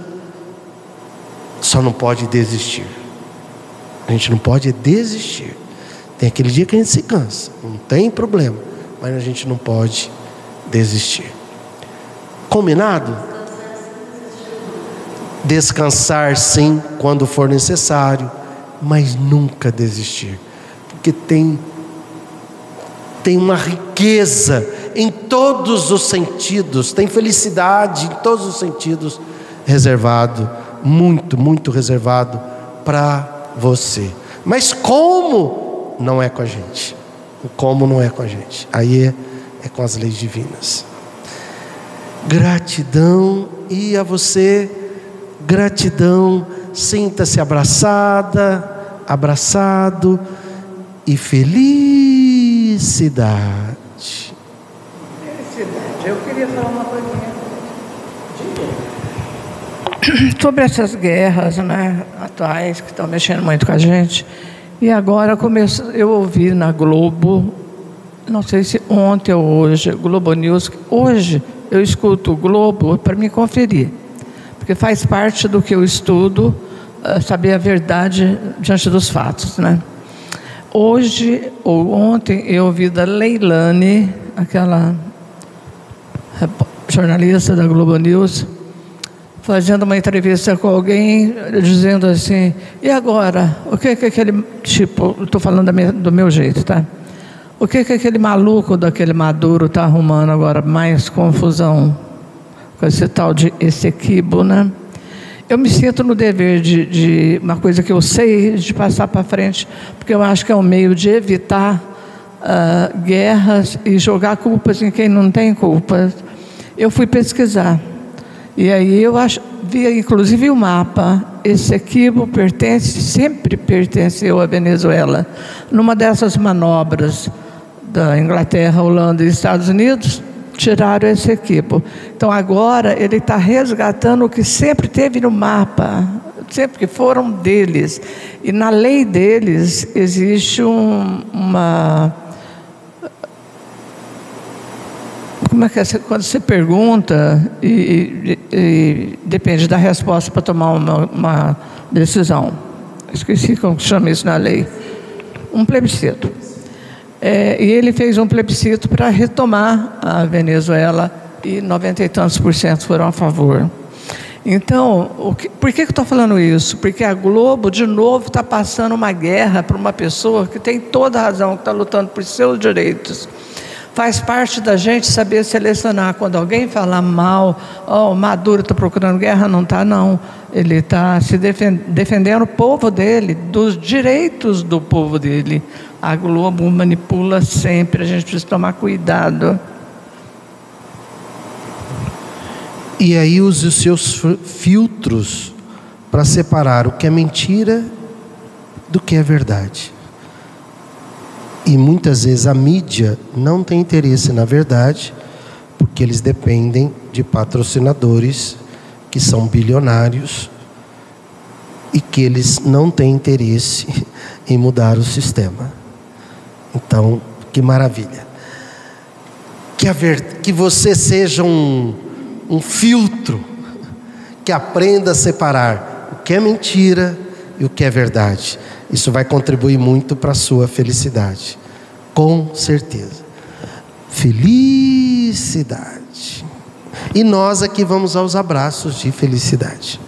só não pode desistir. A gente não pode desistir. Tem aquele dia que a gente se cansa, não tem problema, mas a gente não pode desistir. Combinado? Descansar sim quando for necessário, mas nunca desistir, porque tem tem uma riqueza em todos os sentidos, tem felicidade em todos os sentidos reservado, muito, muito reservado para você. Mas como não é com a gente? O como não é com a gente. Aí é, é com as leis divinas. Gratidão e a você, gratidão, sinta-se abraçada, abraçado e felicidade. Felicidade. Eu queria falar uma coisinha sobre essas guerras né, atuais que estão mexendo muito com a gente. E agora começo, eu ouvi na Globo, não sei se ontem ou hoje, Globo News, hoje eu escuto o Globo para me conferir, porque faz parte do que eu estudo, uh, saber a verdade diante dos fatos. Né? Hoje ou ontem eu ouvi da Leilane, aquela jornalista da Globo News, fazendo uma entrevista com alguém, dizendo assim: e agora? O que que aquele tipo, estou falando do meu jeito, tá? O que que aquele maluco daquele Maduro está arrumando agora? Mais confusão com esse tal de Essequibo, né? Eu me sinto no dever de, de uma coisa que eu sei de passar para frente, porque eu acho que é um meio de evitar uh, guerras e jogar culpas em quem não tem culpas. Eu fui pesquisar e aí eu acho, vi inclusive o mapa. Esse equipo pertence, sempre pertenceu à Venezuela. Numa dessas manobras da Inglaterra, Holanda e Estados Unidos, tiraram esse equipo. Então agora ele está resgatando o que sempre teve no mapa, sempre que foram deles. E na lei deles existe um, uma. Como é que é? Quando você pergunta, e, e, e depende da resposta para tomar uma, uma decisão. Esqueci como chama isso na lei. Um plebiscito. É, e ele fez um plebiscito para retomar a Venezuela e 90 e tantos por cento foram a favor. Então, que, por que, que eu estou falando isso? Porque a Globo, de novo, está passando uma guerra para uma pessoa que tem toda a razão, que está lutando por seus direitos. Faz parte da gente saber selecionar. Quando alguém fala mal, oh, Maduro está procurando guerra, não está, não. Ele está se defendendo o povo dele, dos direitos do povo dele. A Globo manipula sempre, a gente precisa tomar cuidado. E aí use os seus filtros para separar o que é mentira do que é verdade. E muitas vezes a mídia não tem interesse na verdade, porque eles dependem de patrocinadores que são bilionários e que eles não têm interesse em mudar o sistema. Então, que maravilha. Que, ver, que você seja um, um filtro que aprenda a separar o que é mentira e o que é verdade. Isso vai contribuir muito para a sua felicidade. Com certeza. Felicidade. E nós aqui vamos aos abraços de felicidade.